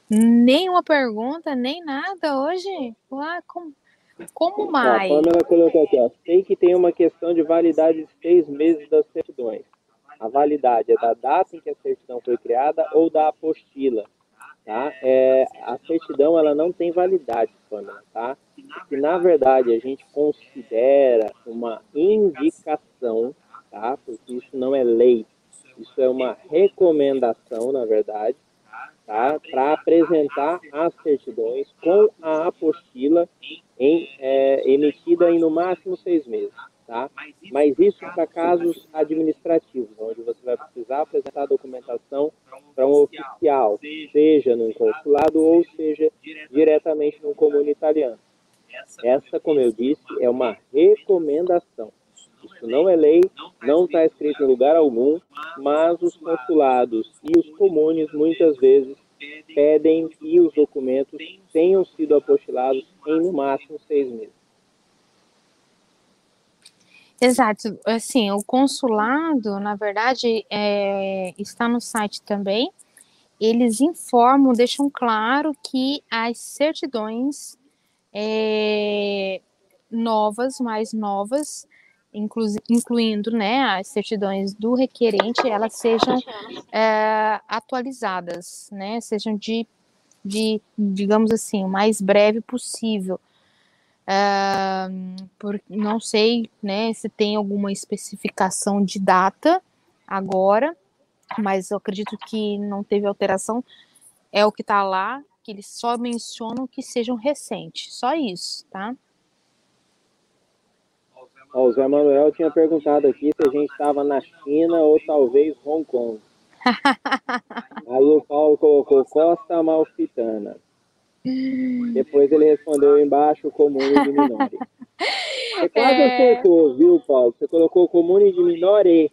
Nem uma pergunta, nem nada hoje? Ué, como, como mais?
A Pamela colocou aqui, ó. Sei que tem uma questão de validade de seis meses das certidões. A validade é da data em que a certidão foi criada ou da apostila. Tá? É, a certidão ela não tem validade, Pamela, tá? que na verdade a gente considera uma indicação, tá? Porque isso não é lei, isso é uma recomendação, na verdade, tá? Para apresentar as certidões com a apostila em, é, emitida em no máximo seis meses, tá? Mas isso para casos administrativos, onde você vai precisar apresentar a documentação para um oficial, seja num consulado ou seja diretamente num comune italiano. Essa, como eu disse, é uma recomendação. Isso não é lei, não está escrito em lugar algum, mas os consulados e os comunes muitas vezes pedem que os documentos tenham sido apostilados em no máximo seis meses.
Exato. Assim, o consulado, na verdade, é, está no site também. Eles informam, deixam claro que as certidões é, novas, mais novas, inclu, incluindo né, as certidões do requerente, elas sejam é, atualizadas, né, sejam de, de, digamos assim, o mais breve possível. Uh, por, não sei né, se tem alguma especificação de data agora, mas eu acredito que não teve alteração. É o que está lá, que eles só mencionam que sejam recentes, só isso, tá?
o Zé Manuel tinha perguntado aqui se a gente estava na China ou talvez Hong Kong. Aí o Paulo colocou Costa Amalfitana. Depois ele respondeu embaixo Comune de Minore. Você quase é... acertou, viu, Paulo? Você colocou Comune de Minore.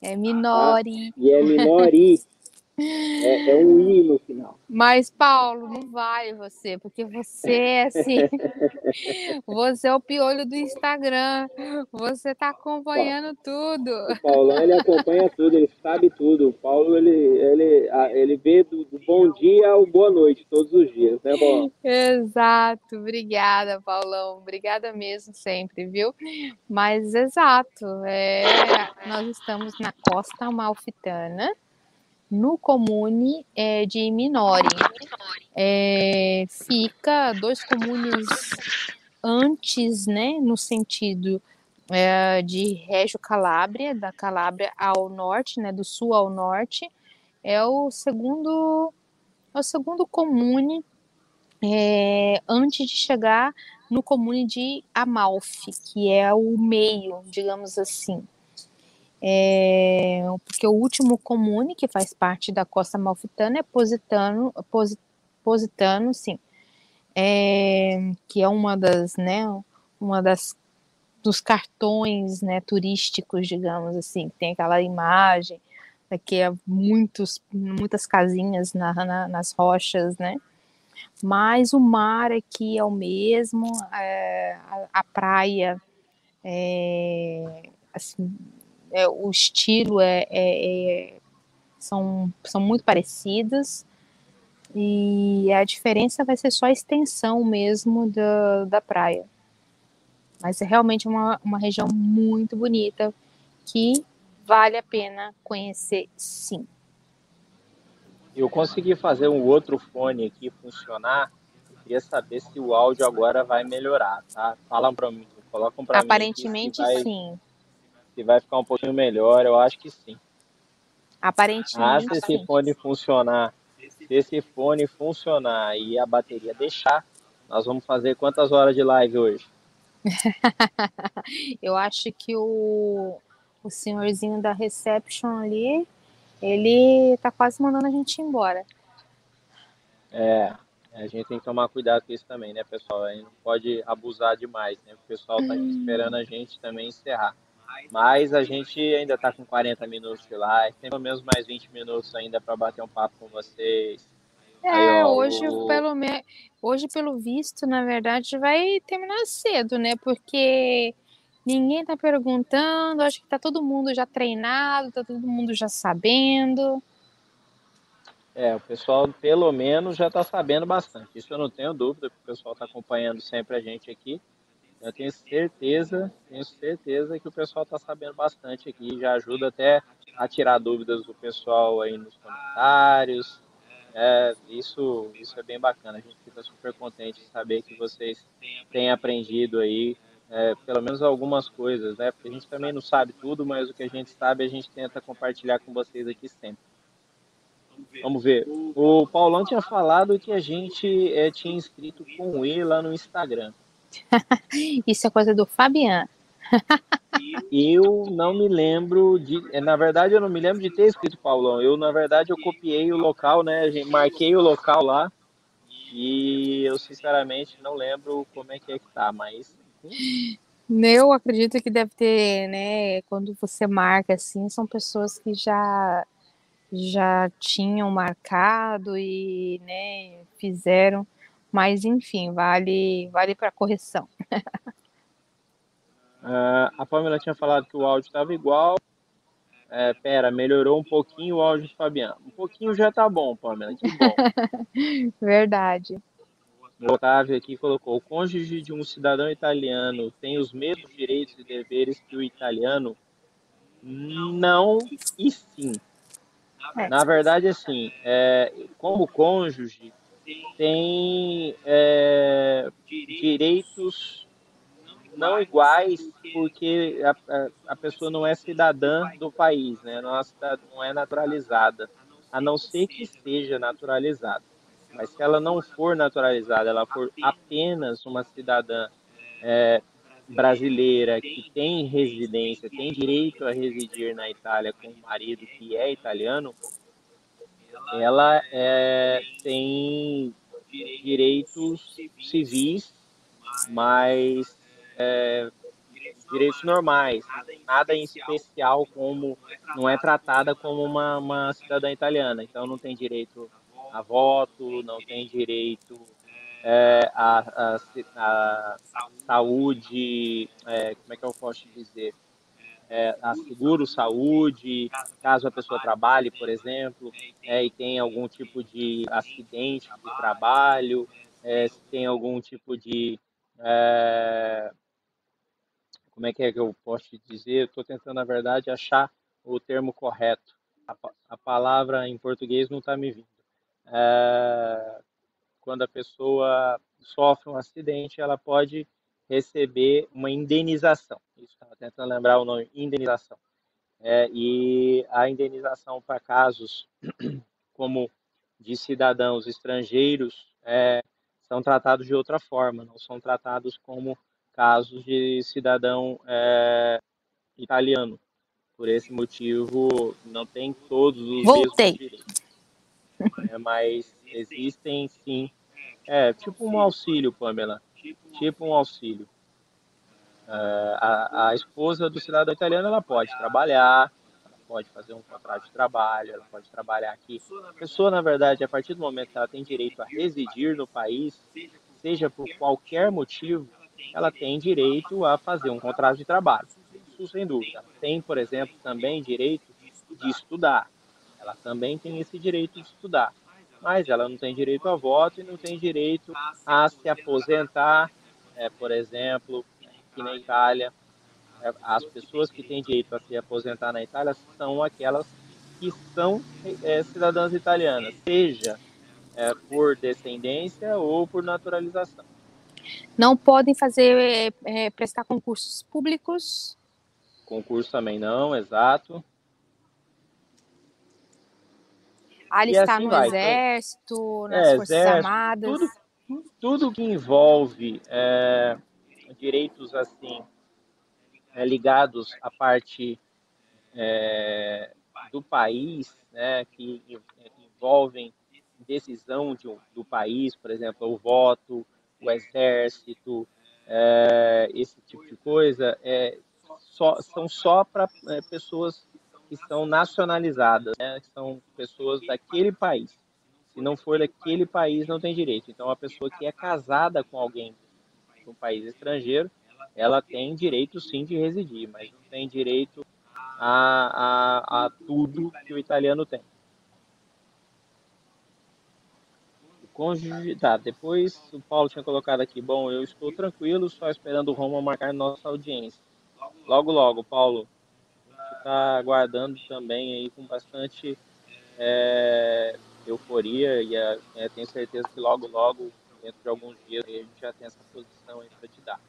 É Minori.
Ah, e é Minori. É, é, um I no final.
Mas, Paulo, não vale você, porque você é assim. você é o piolho do Instagram. Você tá acompanhando tudo.
O Paulão, ele acompanha tudo, ele sabe tudo. O Paulo, ele, ele, ele vê do, do bom dia ao boa noite, todos os dias, né, bom?
Exato. Obrigada, Paulão. Obrigada mesmo, sempre, viu? Mas, exato. É, nós estamos na Costa Amalfitana no comune é, de Minori. É, fica dois comunes antes, né, no sentido é, de Régio Calábria, da Calábria ao norte, né, do sul ao norte, é o segundo, é o segundo comune é, antes de chegar no comune de Amalfi, que é o meio, digamos assim é, porque o último comune que faz parte da costa malfitana é Positano, Positano, sim, é, que é uma das, né, uma das dos cartões, né, turísticos, digamos assim, que tem aquela imagem daqui é muitos, muitas casinhas na, na, nas rochas, né? Mas o mar aqui é o mesmo, é, a, a, praia é, assim, é, o estilo é, é, é, são, são muito parecidas e a diferença vai ser só a extensão mesmo da, da praia. Mas é realmente uma, uma região muito bonita que vale a pena conhecer sim.
Eu consegui fazer um outro fone aqui funcionar. queria saber se o áudio agora vai melhorar, tá? Falam para mim, colocam para mim.
Aparentemente
vai,
sim.
Se vai ficar um pouquinho melhor, eu acho que sim.
Aparentemente
ah, se esse fone funcionar, se esse fone funcionar e a bateria deixar, nós vamos fazer quantas horas de live hoje?
eu acho que o, o senhorzinho da reception ali, ele tá quase mandando a gente embora.
É, a gente tem que tomar cuidado com isso também, né, pessoal? A gente não pode abusar demais, né? O pessoal tá esperando a gente também encerrar. Mas a gente ainda tá com 40 minutos de live, tem pelo menos mais 20 minutos ainda para bater um papo com vocês.
É,
Aí, ó,
hoje,
o-
pelo me... hoje, pelo visto, na verdade, vai terminar cedo, né? Porque ninguém tá perguntando, acho que tá todo mundo já treinado, tá todo mundo já sabendo.
É, o pessoal pelo menos já está sabendo bastante. Isso eu não tenho dúvida, porque o pessoal está acompanhando sempre a gente aqui. Eu tenho certeza, tenho certeza que o pessoal está sabendo bastante aqui. Já ajuda até a tirar dúvidas do pessoal aí nos comentários. É, isso, isso é bem bacana. A gente fica super contente de saber que vocês têm aprendido aí, é, pelo menos algumas coisas, né? Porque a gente também não sabe tudo, mas o que a gente sabe a gente tenta compartilhar com vocês aqui sempre. Vamos ver. O Paulão tinha falado que a gente é, tinha inscrito com ele lá no Instagram.
Isso é coisa do Fabian.
Eu não me lembro de. é, Na verdade, eu não me lembro de ter escrito Paulão. Eu, na verdade, eu copiei o local, né? Marquei o local lá. E eu, sinceramente, não lembro como é que é que tá, mas.
Eu acredito que deve ter, né? Quando você marca assim, são pessoas que já já tinham marcado e, né, fizeram, mas enfim, vale vale para correção.
ah, a Pamela tinha falado que o áudio estava igual. É, pera, melhorou um pouquinho o áudio do Fabiano. Um pouquinho já tá bom, Pamela, que bom.
Verdade.
O Otávio aqui colocou: o cônjuge de um cidadão italiano tem os mesmos direitos e deveres que o italiano? Não e sim.
É.
Na verdade, assim, é, como cônjuge, tem é, direitos não iguais porque a, a, pessoa não é cidadã do país, né? não, é não é naturalizada, a não ser que seja naturalizada. Mas se ela não for naturalizada, ela for apenas uma cidadã é, brasileira que tem residência, tem direito a residir na Itália com o marido que é italiano, ela é, tem direitos civis, mas é, direitos normais, nada em especial como não é tratada como uma, uma cidadã italiana. Então não tem direito a voto, não tem direito é, a, a, a saúde, é, como é que eu posso dizer? É, a seguro saúde, caso a pessoa trabalhe, por exemplo, é, e tem algum tipo de acidente de trabalho, é, se tem algum tipo de é, como é que é que eu posso te dizer? Estou tentando, na verdade, achar o termo correto. A, a palavra em português não está me vindo. É, quando a pessoa sofre um acidente, ela pode receber uma indenização. Isso, estava tentando lembrar o nome, indenização. É, e a indenização para casos como de cidadãos estrangeiros é, são tratados de outra forma, não são tratados como casos de cidadão é, italiano. Por esse motivo, não tem todos os
Voltei.
direitos. É, mas existem sim. É, tipo um auxílio, Pamela. Tipo um auxílio. É, a, a esposa do cidadão italiano ela pode trabalhar, pode fazer um contrato de trabalho, ela pode trabalhar aqui. A pessoa, na verdade, a partir do momento que ela tem direito a residir no país, seja por qualquer motivo, ela tem direito a fazer um contrato de trabalho. Isso sem dúvida. Tem, por exemplo, também direito de estudar. Ela também tem esse direito de estudar. Mas ela não tem direito a voto e não tem direito a se aposentar, é, por exemplo, aqui na Itália. é, As pessoas que têm direito a se aposentar na Itália são aquelas que são é, cidadãs italianas, seja é, por descendência ou por naturalização.
Não podem fazer, é, é, prestar concursos públicos?
Concurso também não, exato.
Alistar
assim
no
vai.
exército, nas
É,
forças
exército,
armadas?
tudo, tudo que envolve é, direitos assim é, ligados à parte é, do país, né, que en- envolvem decisão de do país, por exemplo, o voto, o exército, é, esse tipo de coisa, é, só- são só para pessoas que são nacionalizadas, né, são pessoas daquele país. Se não for daquele país, não tem direito. Então, a pessoa que é casada com alguém de um país estrangeiro, ela tem direito sim de residir, mas não tem direito a, a, a tudo que o italiano tem. Cônjuge, tá, depois o Paulo tinha colocado aqui, bom, eu estou tranquilo, só esperando o Roma marcar nossa audiência. Logo, logo, Paulo, está aguardando também aí com bastante é, euforia e é, é, tenho certeza que logo, logo, dentro de alguns dias, a gente já tem essa posição aí para te dar.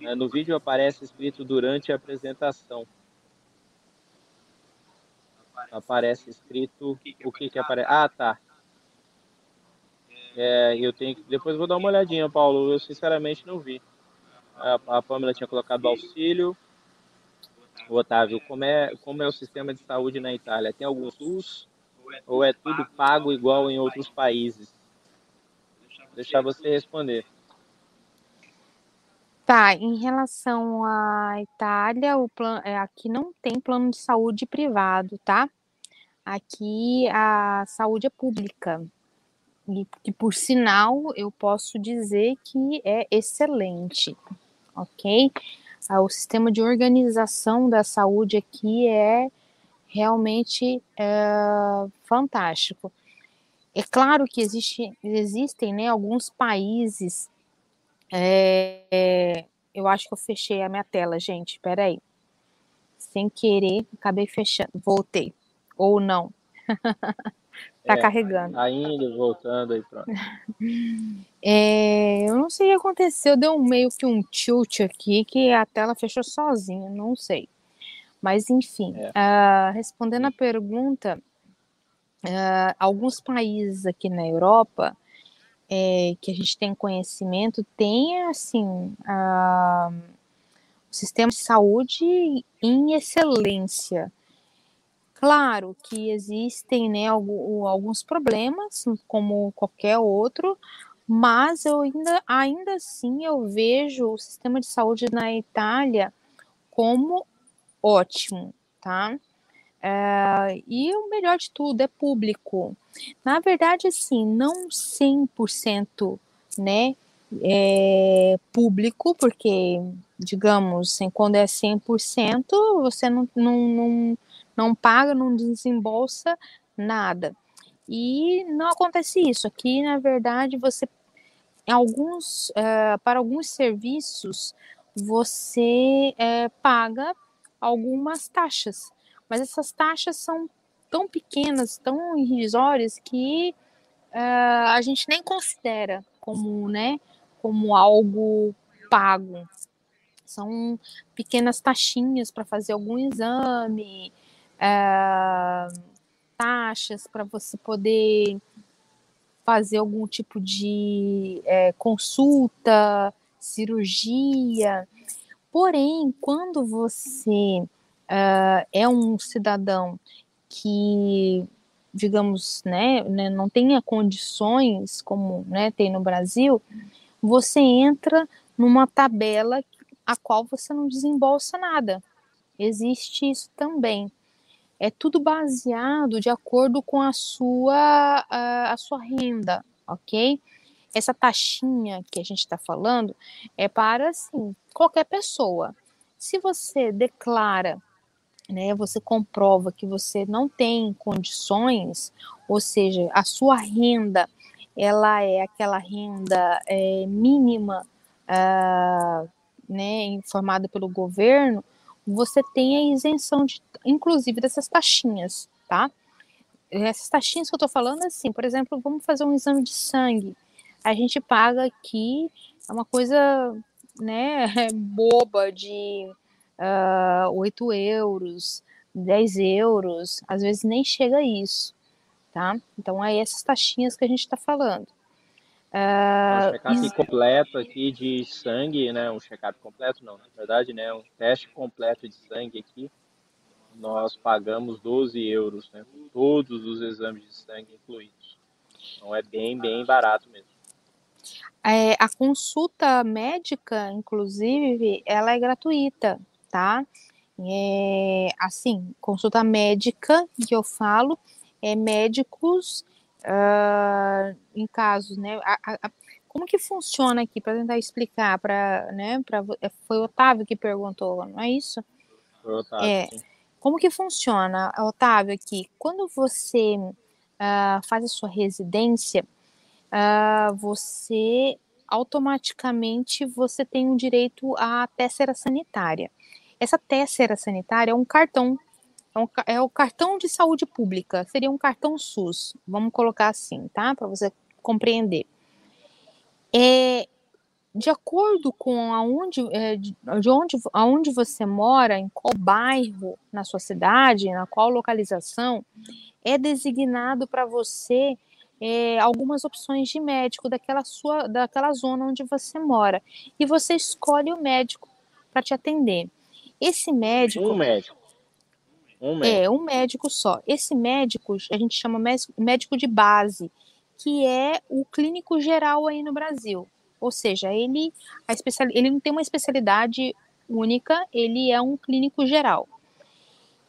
É, no vídeo aparece escrito durante a apresentação. Aparece escrito o que que aparece? Ah, tá. É, eu tenho que... Depois eu vou dar uma olhadinha, Paulo. Eu sinceramente não vi. A, a Pamela tinha colocado auxílio. Otávio, como é, como é o sistema de saúde na Itália? Tem algum SUS? Ou é tudo pago igual em outros países? Deixar você responder.
Tá, em relação à Itália, o plan... é, aqui não tem plano de saúde privado, tá? Aqui a saúde é pública. E que, por sinal, eu posso dizer que é excelente, ok? Ah, O sistema de organização da saúde aqui é realmente é, fantástico. É claro que existe, existem né, alguns países. é, é, eu acho que eu fechei a minha tela, gente. Peraí. Sem querer, acabei fechando. Voltei. Ou não. tá
É,
carregando.
Indo, voltando aí, pronto.
É, eu não sei o que aconteceu, deu um meio que um tilt aqui que a tela fechou sozinha, não sei. Mas enfim,
É.
ah, respondendo a pergunta, ah, alguns países aqui na Europa é, que a gente tem conhecimento tem assim ah, o sistema de saúde em excelência. Claro que existem né, algu- alguns problemas, como qualquer outro, mas eu ainda, ainda assim eu vejo o sistema de saúde na Itália como ótimo, tá? Eh, e o melhor de tudo é público. Na verdade, assim, não 100%, né, é, público, porque, digamos, assim, quando é 100%, você não, não, não, não paga, não desembolsa nada. E não acontece isso. Aqui, na verdade, você alguns eh, para alguns serviços você eh, paga algumas taxas, mas essas taxas são tão pequenas, tão irrisórias que eh, a gente nem considera como, né, como algo pago. São pequenas taxinhas para fazer algum exame, eh, taxas para você poder fazer algum tipo de é, consulta, cirurgia. Porém, quando você ah, é um cidadão que, digamos, né, né, não tenha condições como né, tem no Brasil, você entra numa tabela a qual você não desembolsa nada. Existe isso também é tudo baseado de acordo com a sua, a, sua renda, ok? Essa taxinha que a gente está falando é para assim, qualquer pessoa. Se você declara, né, você comprova que você não tem condições, ou seja, a sua renda ela é aquela renda é, mínima, ah, né, informada pelo governo, você tem a isenção, de, inclusive, dessas taxinhas, tá? essas taxinhas que eu estou falando, assim, por exemplo, vamos fazer um exame de sangue. A gente paga aqui é uma coisa, né, boba de uh, 8 euros, 10 euros, às vezes nem chega a isso, tá? Então, é essas taxinhas que a gente está falando.
Uh, um check-up is... completo aqui de sangue, né? Um check-up completo, não, na verdade, né? Um teste completo de sangue aqui. Nós pagamos 12 euros, né? Com todos os exames de sangue incluídos. Então é bem, bem barato mesmo.
É, a consulta médica, inclusive, ela é gratuita, tá? É, assim, consulta médica que eu falo é médicos uh, em casos, né? A, a, como que funciona aqui para tentar explicar para, né? Pra, é, foi o Otávio que perguntou, não é isso?
Foi o Otávio.
É, como que funciona, Otávio, aqui? Quando você uh, faz a sua residência, uh, você automaticamente você tem um direito à tessera sanitária. Essa tessera sanitária é um cartão, é, um, é o cartão de saúde pública, seria um cartão SUS, vamos colocar assim, tá? Para você compreender. É, de acordo com aonde, é, de onde, aonde você mora, em qual bairro na sua cidade, na qual localização, é designado para você é, algumas opções de médico daquela sua, daquela zona onde você mora. E você escolhe o médico para te atender. Esse médico.
Um médico.
Um médico. É, um médico só. Esse médico, a gente chama médico de base, que é o clínico geral aí no Brasil. Ou seja, ele, a especial, ele não tem uma especialidade única, ele é um clínico geral.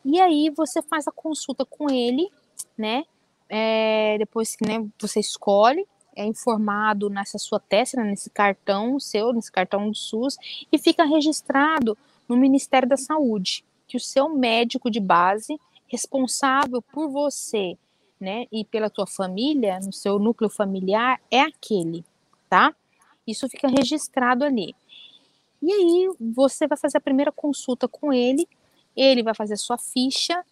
E aí você faz a consulta com ele, né? É, depois que né, você escolhe, é informado nessa sua testa, nesse cartão seu, nesse cartão do SUS, e fica registrado no Ministério da Saúde, que o seu médico de base, responsável por você, né, e pela tua família, no seu núcleo familiar, é aquele, tá? Isso fica registrado ali. E aí você vai fazer a primeira consulta com ele, ele vai fazer a sua ficha,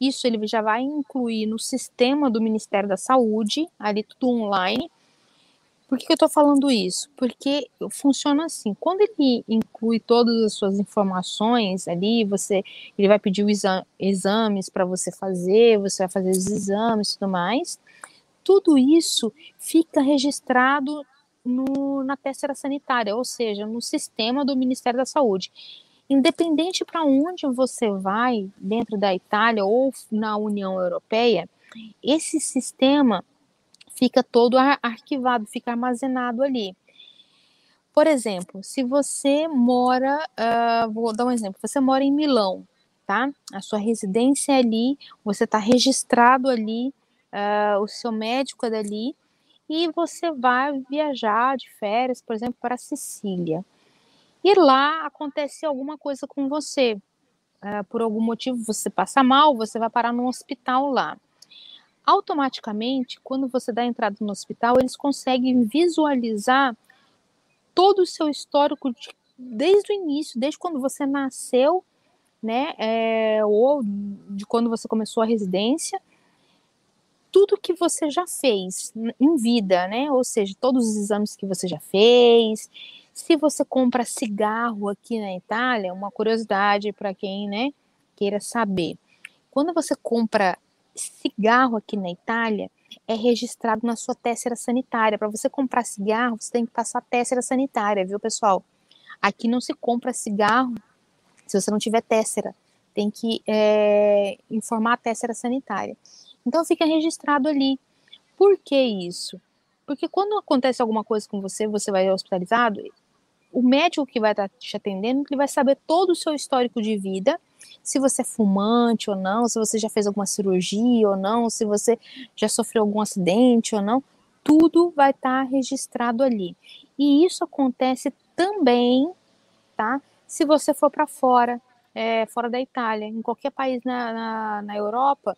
isso ele já vai incluir no sistema do Ministério da Saúde, ali tudo online, por que, eu estou falando isso? Porque funciona assim, quando ele inclui todas as suas informações ali, você, ele vai pedir exa exames para você fazer, você vai fazer os exames e tudo mais, tudo isso fica registrado no, na tessera sanitária, ou seja, no sistema do Ministério da Saúde. Independente para onde você vai, dentro da Itália ou na União Europeia, esse sistema fica todo arquivado, fica armazenado ali. Por exemplo, se você mora, uh, vou dar um exemplo, você mora em Milão, tá? A sua residência é ali, você está registrado ali, uh, o seu médico é dali, e você vai viajar de férias, por exemplo, para Sicília. E lá acontece alguma coisa com você. Uh, por algum motivo você passa mal, você vai parar no hospital lá automaticamente, quando você dá entrada no hospital, eles conseguem visualizar todo o seu histórico de, desde o início, desde quando você nasceu, né, é, ou de quando você começou a residência, tudo que você já fez em vida, né, ou seja, todos os exames que você já fez. Se você compra cigarro aqui na Itália, uma curiosidade para quem, né, queira saber. Quando você compra cigarro aqui na Itália é registrado na sua tessera sanitária. Para você comprar cigarro, você tem que passar a tessera sanitária, viu, pessoal? Aqui não se compra cigarro se você não tiver tessera. Tem que é, informar a tessera sanitária. Então fica registrado ali. Por que isso? Porque quando acontece alguma coisa com você, você vai hospitalizado, o médico que vai estar te atendendo, ele vai saber todo o seu histórico de vida se você é fumante ou não, se você já fez alguma cirurgia ou não, se você já sofreu algum acidente ou não, tudo vai estar tá registrado ali. E isso acontece também, tá? Se você for para fora, é, fora da Itália, em qualquer país na, na, na Europa,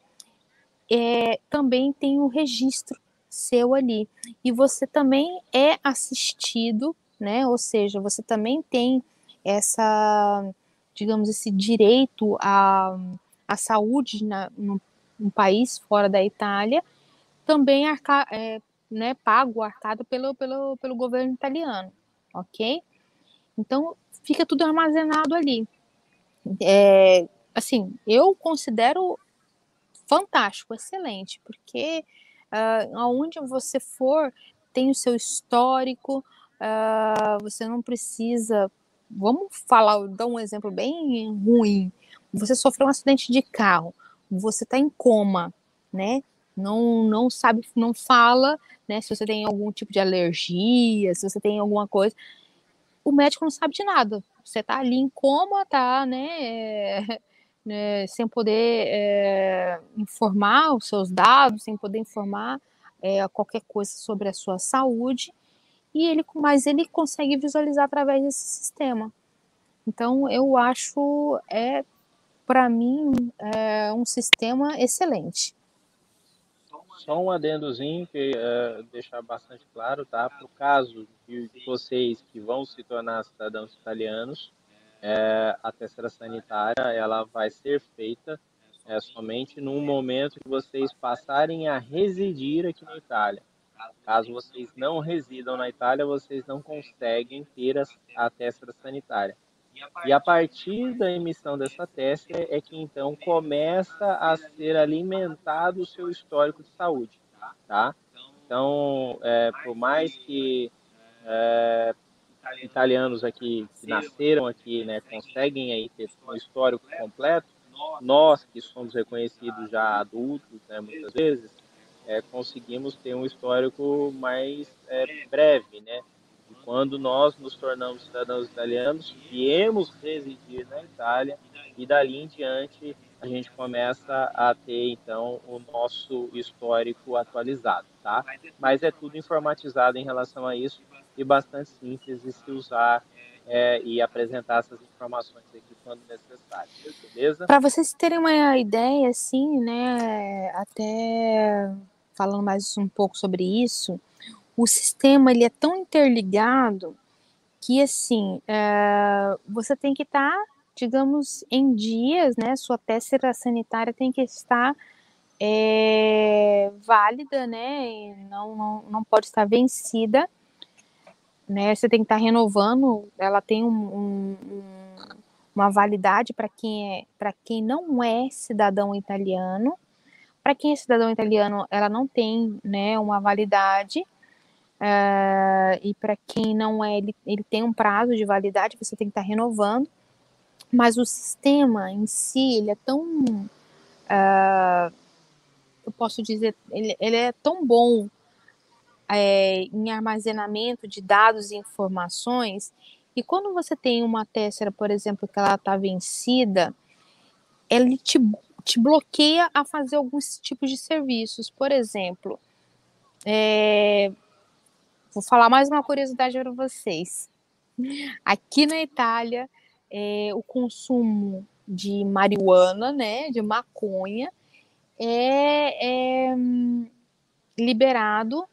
é, também tem o um registro seu ali. E você também é assistido, né? Ou seja, você também tem essa digamos, esse direito à, à saúde na, no, país fora da Itália, também arca, é, né, pago, arcado pelo, pelo, pelo governo italiano, ok? Então, fica tudo armazenado ali. É, assim, eu considero fantástico, excelente, porque uh, aonde você for tem o seu histórico, uh, você não precisa. Vamos falar, dar um exemplo bem ruim. Você sofreu um acidente de carro, você está em coma, né? Não, não sabe, não fala, né? Se você tem algum tipo de alergia, se você tem alguma coisa, o médico não sabe de nada. Você está ali em coma, tá, né? É, né sem poder é, informar os seus dados, sem poder informar é, qualquer coisa sobre a sua saúde e ele, mas ele consegue visualizar através desse sistema. Então, eu acho, é, para mim, é um sistema excelente.
Só um adendozinho que é, deixar bastante claro, tá? Para o caso de vocês que vão se tornar cidadãos italianos, é, a terceira sanitária ela vai ser feita é, somente no momento que vocês passarem a residir aqui na Itália. Caso vocês não residam na Itália, vocês não conseguem ter a, a testa sanitária. E a partir da emissão dessa testa é que então começa a ser alimentado o seu histórico de saúde, tá? Então, é, por mais que é, italianos aqui que nasceram aqui, né, conseguem aí ter um histórico completo, nós que somos reconhecidos já adultos, né, muitas vezes, é, conseguimos ter um histórico mais é, breve, né? Quando nós nos tornamos cidadãos italianos, viemos residir na Itália e dali em diante a gente começa a ter então o nosso histórico atualizado, tá? Mas é tudo informatizado em relação a isso e bastante simples de se usar é, e apresentar essas informações aqui quando necessário, beleza?
Para vocês terem uma ideia, assim, né, até falando mais um pouco sobre isso, o sistema ele é tão interligado que assim é, você tem que estar, tá, digamos, em dias, né? Sua testa sanitária tem que estar é, válida, né? Não, não, não pode estar vencida, né? Você tem que estar renovando. Ela tem um, um, uma validade para quem é, para quem não é cidadão italiano para quem é cidadão italiano, ela não tem né, uma validade. Uh, e para quem não é, ele, ele tem um prazo de validade, você tem que estar tá renovando. Mas o sistema em si, ele é tão. Uh, eu posso dizer, ele, ele é tão bom é, em armazenamento de dados e informações. E quando você tem uma tessera, por exemplo, que ela está vencida, ele te te bloqueia a fazer alguns tipos de serviços. Por exemplo, é... vou falar mais uma curiosidade para vocês. Aqui na Itália, é, o consumo de marihuana, né, de maconha, é, é liberado,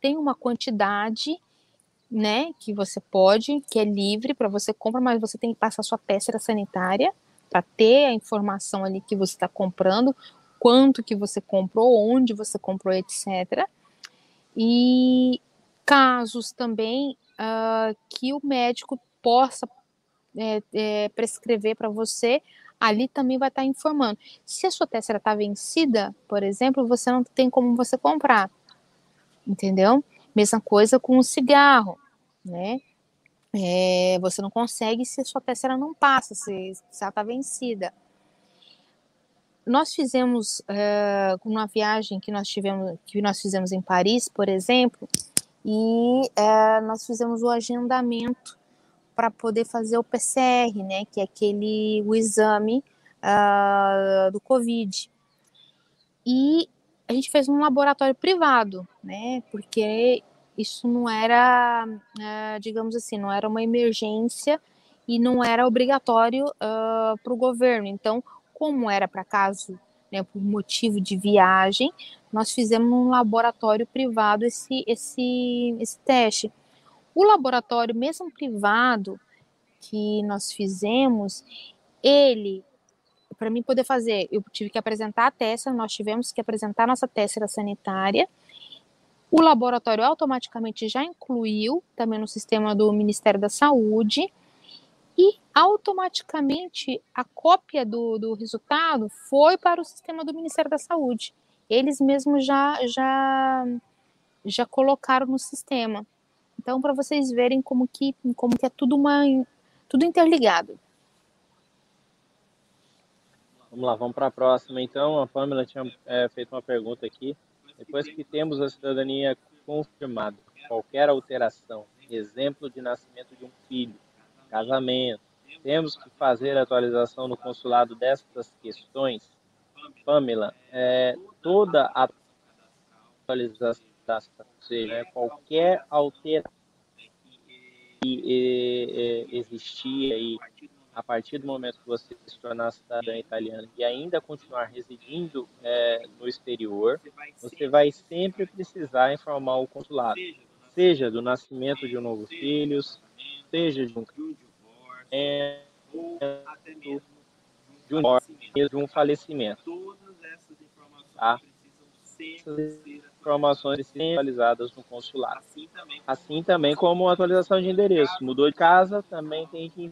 tem uma quantidade né, que você pode, que é livre para você comprar, mas você tem que passar sua peça sanitária para ter a informação ali que você está comprando, quanto que você comprou, onde você comprou, etc. E casos também uh, que o médico possa é, é, prescrever para você, ali também vai estar tá informando. Se a sua testa está vencida, por exemplo, você não tem como você comprar, entendeu? Mesma coisa com o cigarro, né? É, você não consegue se a sua terceira não passa, se, se ela está vencida. Nós fizemos é, uma viagem que nós tivemos, que nós fizemos em Paris, por exemplo, e é, nós fizemos o agendamento para poder fazer o PCR, né, que é aquele o exame uh, do COVID. E a gente fez um laboratório privado, né, porque isso não era, uh, digamos assim, não era uma emergência e não era obrigatório uh, ah, para o governo. Então, como era para caso, né, por motivo de viagem, nós fizemos num laboratório privado esse, esse, esse teste. O laboratório, mesmo privado, que nós fizemos, ele, para mim poder fazer, eu tive que apresentar a testa, nós tivemos que apresentar nossa testa sanitária. O laboratório automaticamente já incluiu também no sistema do Ministério da Saúde e automaticamente a cópia do, do resultado foi para o sistema do Ministério da Saúde. Eles mesmos já já já colocaram no sistema. Então, para vocês verem como que como que é tudo uma tudo interligado.
Vamos lá, vamos para a próxima. Então, a Pamela tinha é, feito uma pergunta aqui. Depois que temos a cidadania confirmada, qualquer alteração, exemplo de nascimento de um filho, casamento, temos que fazer a atualização no consulado dessas questões. Pamela, é, toda a atualização, ou seja, né, qualquer alteração que existir aí a partir do momento que você se tornar cidadã italiana e ainda continuar residindo é, no exterior, você vai sempre precisar informar o consulado, seja do nascimento de um novo filho, seja de um de um, de um falecimento. Tá? Essas informações serem atualizadas no consulado. Assim também como a atualização de endereço. Mudou de casa, também tem que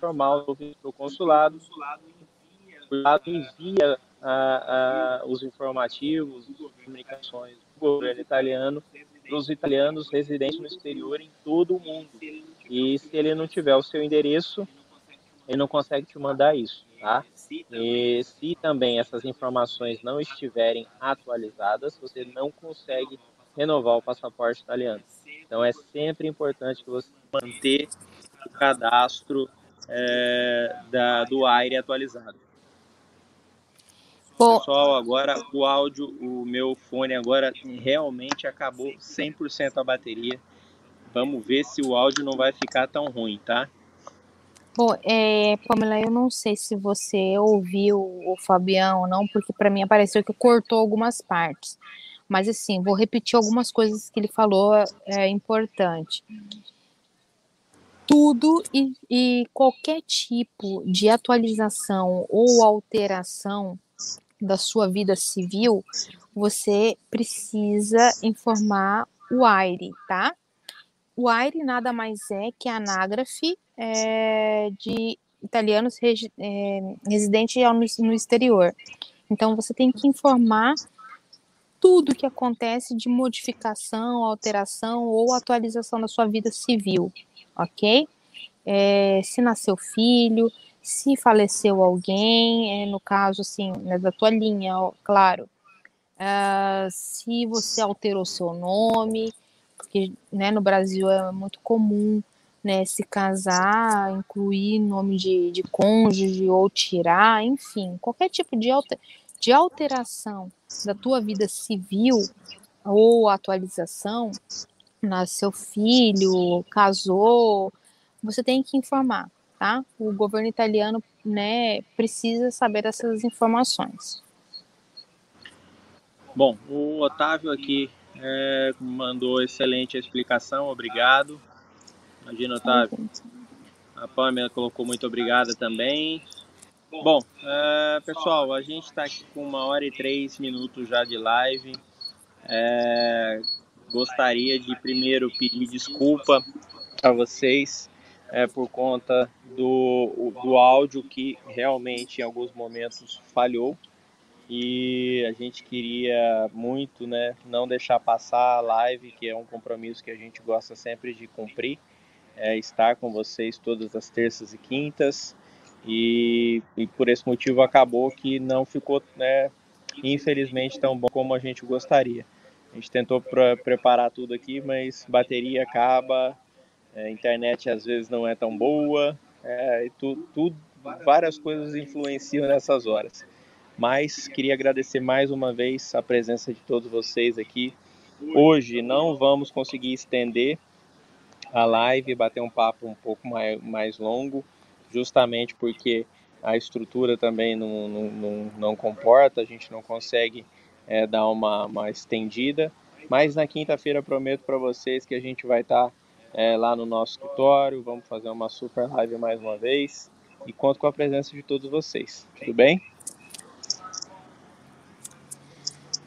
informar o consulado. O consulado envia os informativos, as comunicações do governo italiano para os italianos residentes no exterior em todo o mundo. E se ele não tiver o seu endereço, ele não consegue te mandar isso, tá? E se também essas informações não estiverem atualizadas, você não consegue renovar o passaporte italiano. Então é sempre importante que você manter o cadastro é, da, do AIRE atualizado. Pessoal, agora o áudio, o meu fone agora realmente acabou 100% a bateria. Vamos ver se o áudio não vai ficar tão ruim, tá?
Bom, é, Pamela, eu não sei se você ouviu o Fabião ou não, porque para mim apareceu que cortou algumas partes. Mas assim, vou repetir algumas coisas que ele falou, é importante. Tudo e, e qualquer tipo de atualização ou alteração da sua vida civil, você precisa informar o AIRE, tá? O AIRE nada mais é que a anágrafe é, de italianos regi, é, residentes no, no exterior. Então, você tem que informar tudo que acontece de modificação, alteração ou atualização da sua vida civil, ok? É, se nasceu filho, se faleceu alguém, é, no caso, assim, né, da tua linha, ó, claro. Uh, se você alterou seu nome, porque né, no Brasil é muito comum né, se casar, incluir nome de, de cônjuge ou tirar, enfim, qualquer tipo de, alter, de alteração da tua vida civil ou atualização, nasceu filho, casou, você tem que informar, tá? O governo italiano, né, precisa saber dessas informações.
Bom, o Otávio aqui é, mandou excelente explicação, obrigado. Imagina, Otávio. A Pamela colocou muito obrigada também. Bom, é, pessoal, a gente está aqui com uma hora e três minutos já de live. É, gostaria de primeiro pedir desculpa a vocês é, por conta do, do áudio que realmente em alguns momentos falhou e a gente queria muito, né, não deixar passar a live, que é um compromisso que a gente gosta sempre de cumprir, é estar com vocês todas as terças e quintas, e, e por esse motivo acabou que não ficou, né, infelizmente, tão bom como a gente gostaria. A gente tentou pra, preparar tudo aqui, mas bateria acaba, é, internet às vezes não é tão boa, é, e tu, tudo, várias coisas influenciam nessas horas. Mas queria agradecer mais uma vez a presença de todos vocês aqui. Hoje não vamos conseguir estender a live, bater um papo um pouco mais, mais longo, justamente porque a estrutura também não, não, não, não comporta, a gente não consegue é, dar uma, uma estendida. Mas na quinta-feira prometo para vocês que a gente vai estar tá, é, lá no nosso escritório, vamos fazer uma super live mais uma vez e conto com a presença de todos vocês. Tudo bem?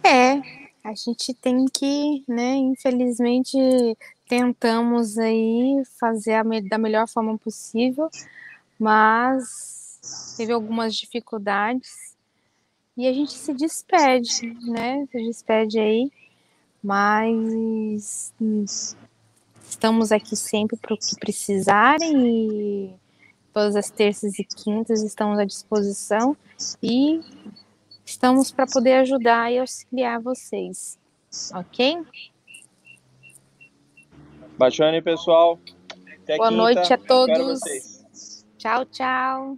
É, a gente tem que, né, infelizmente, tentamos aí fazer a da melhor forma possível, mas teve algumas dificuldades e a gente se despede, né? Se despede aí, mas estamos aqui sempre para o que precisarem e todas as terças e quintas estamos à disposição e estamos para poder ajudar e auxiliar vocês, ok?
Baixando aí, pessoal. Até
Boa
quinta.
noite a todos. Tchau, tchau.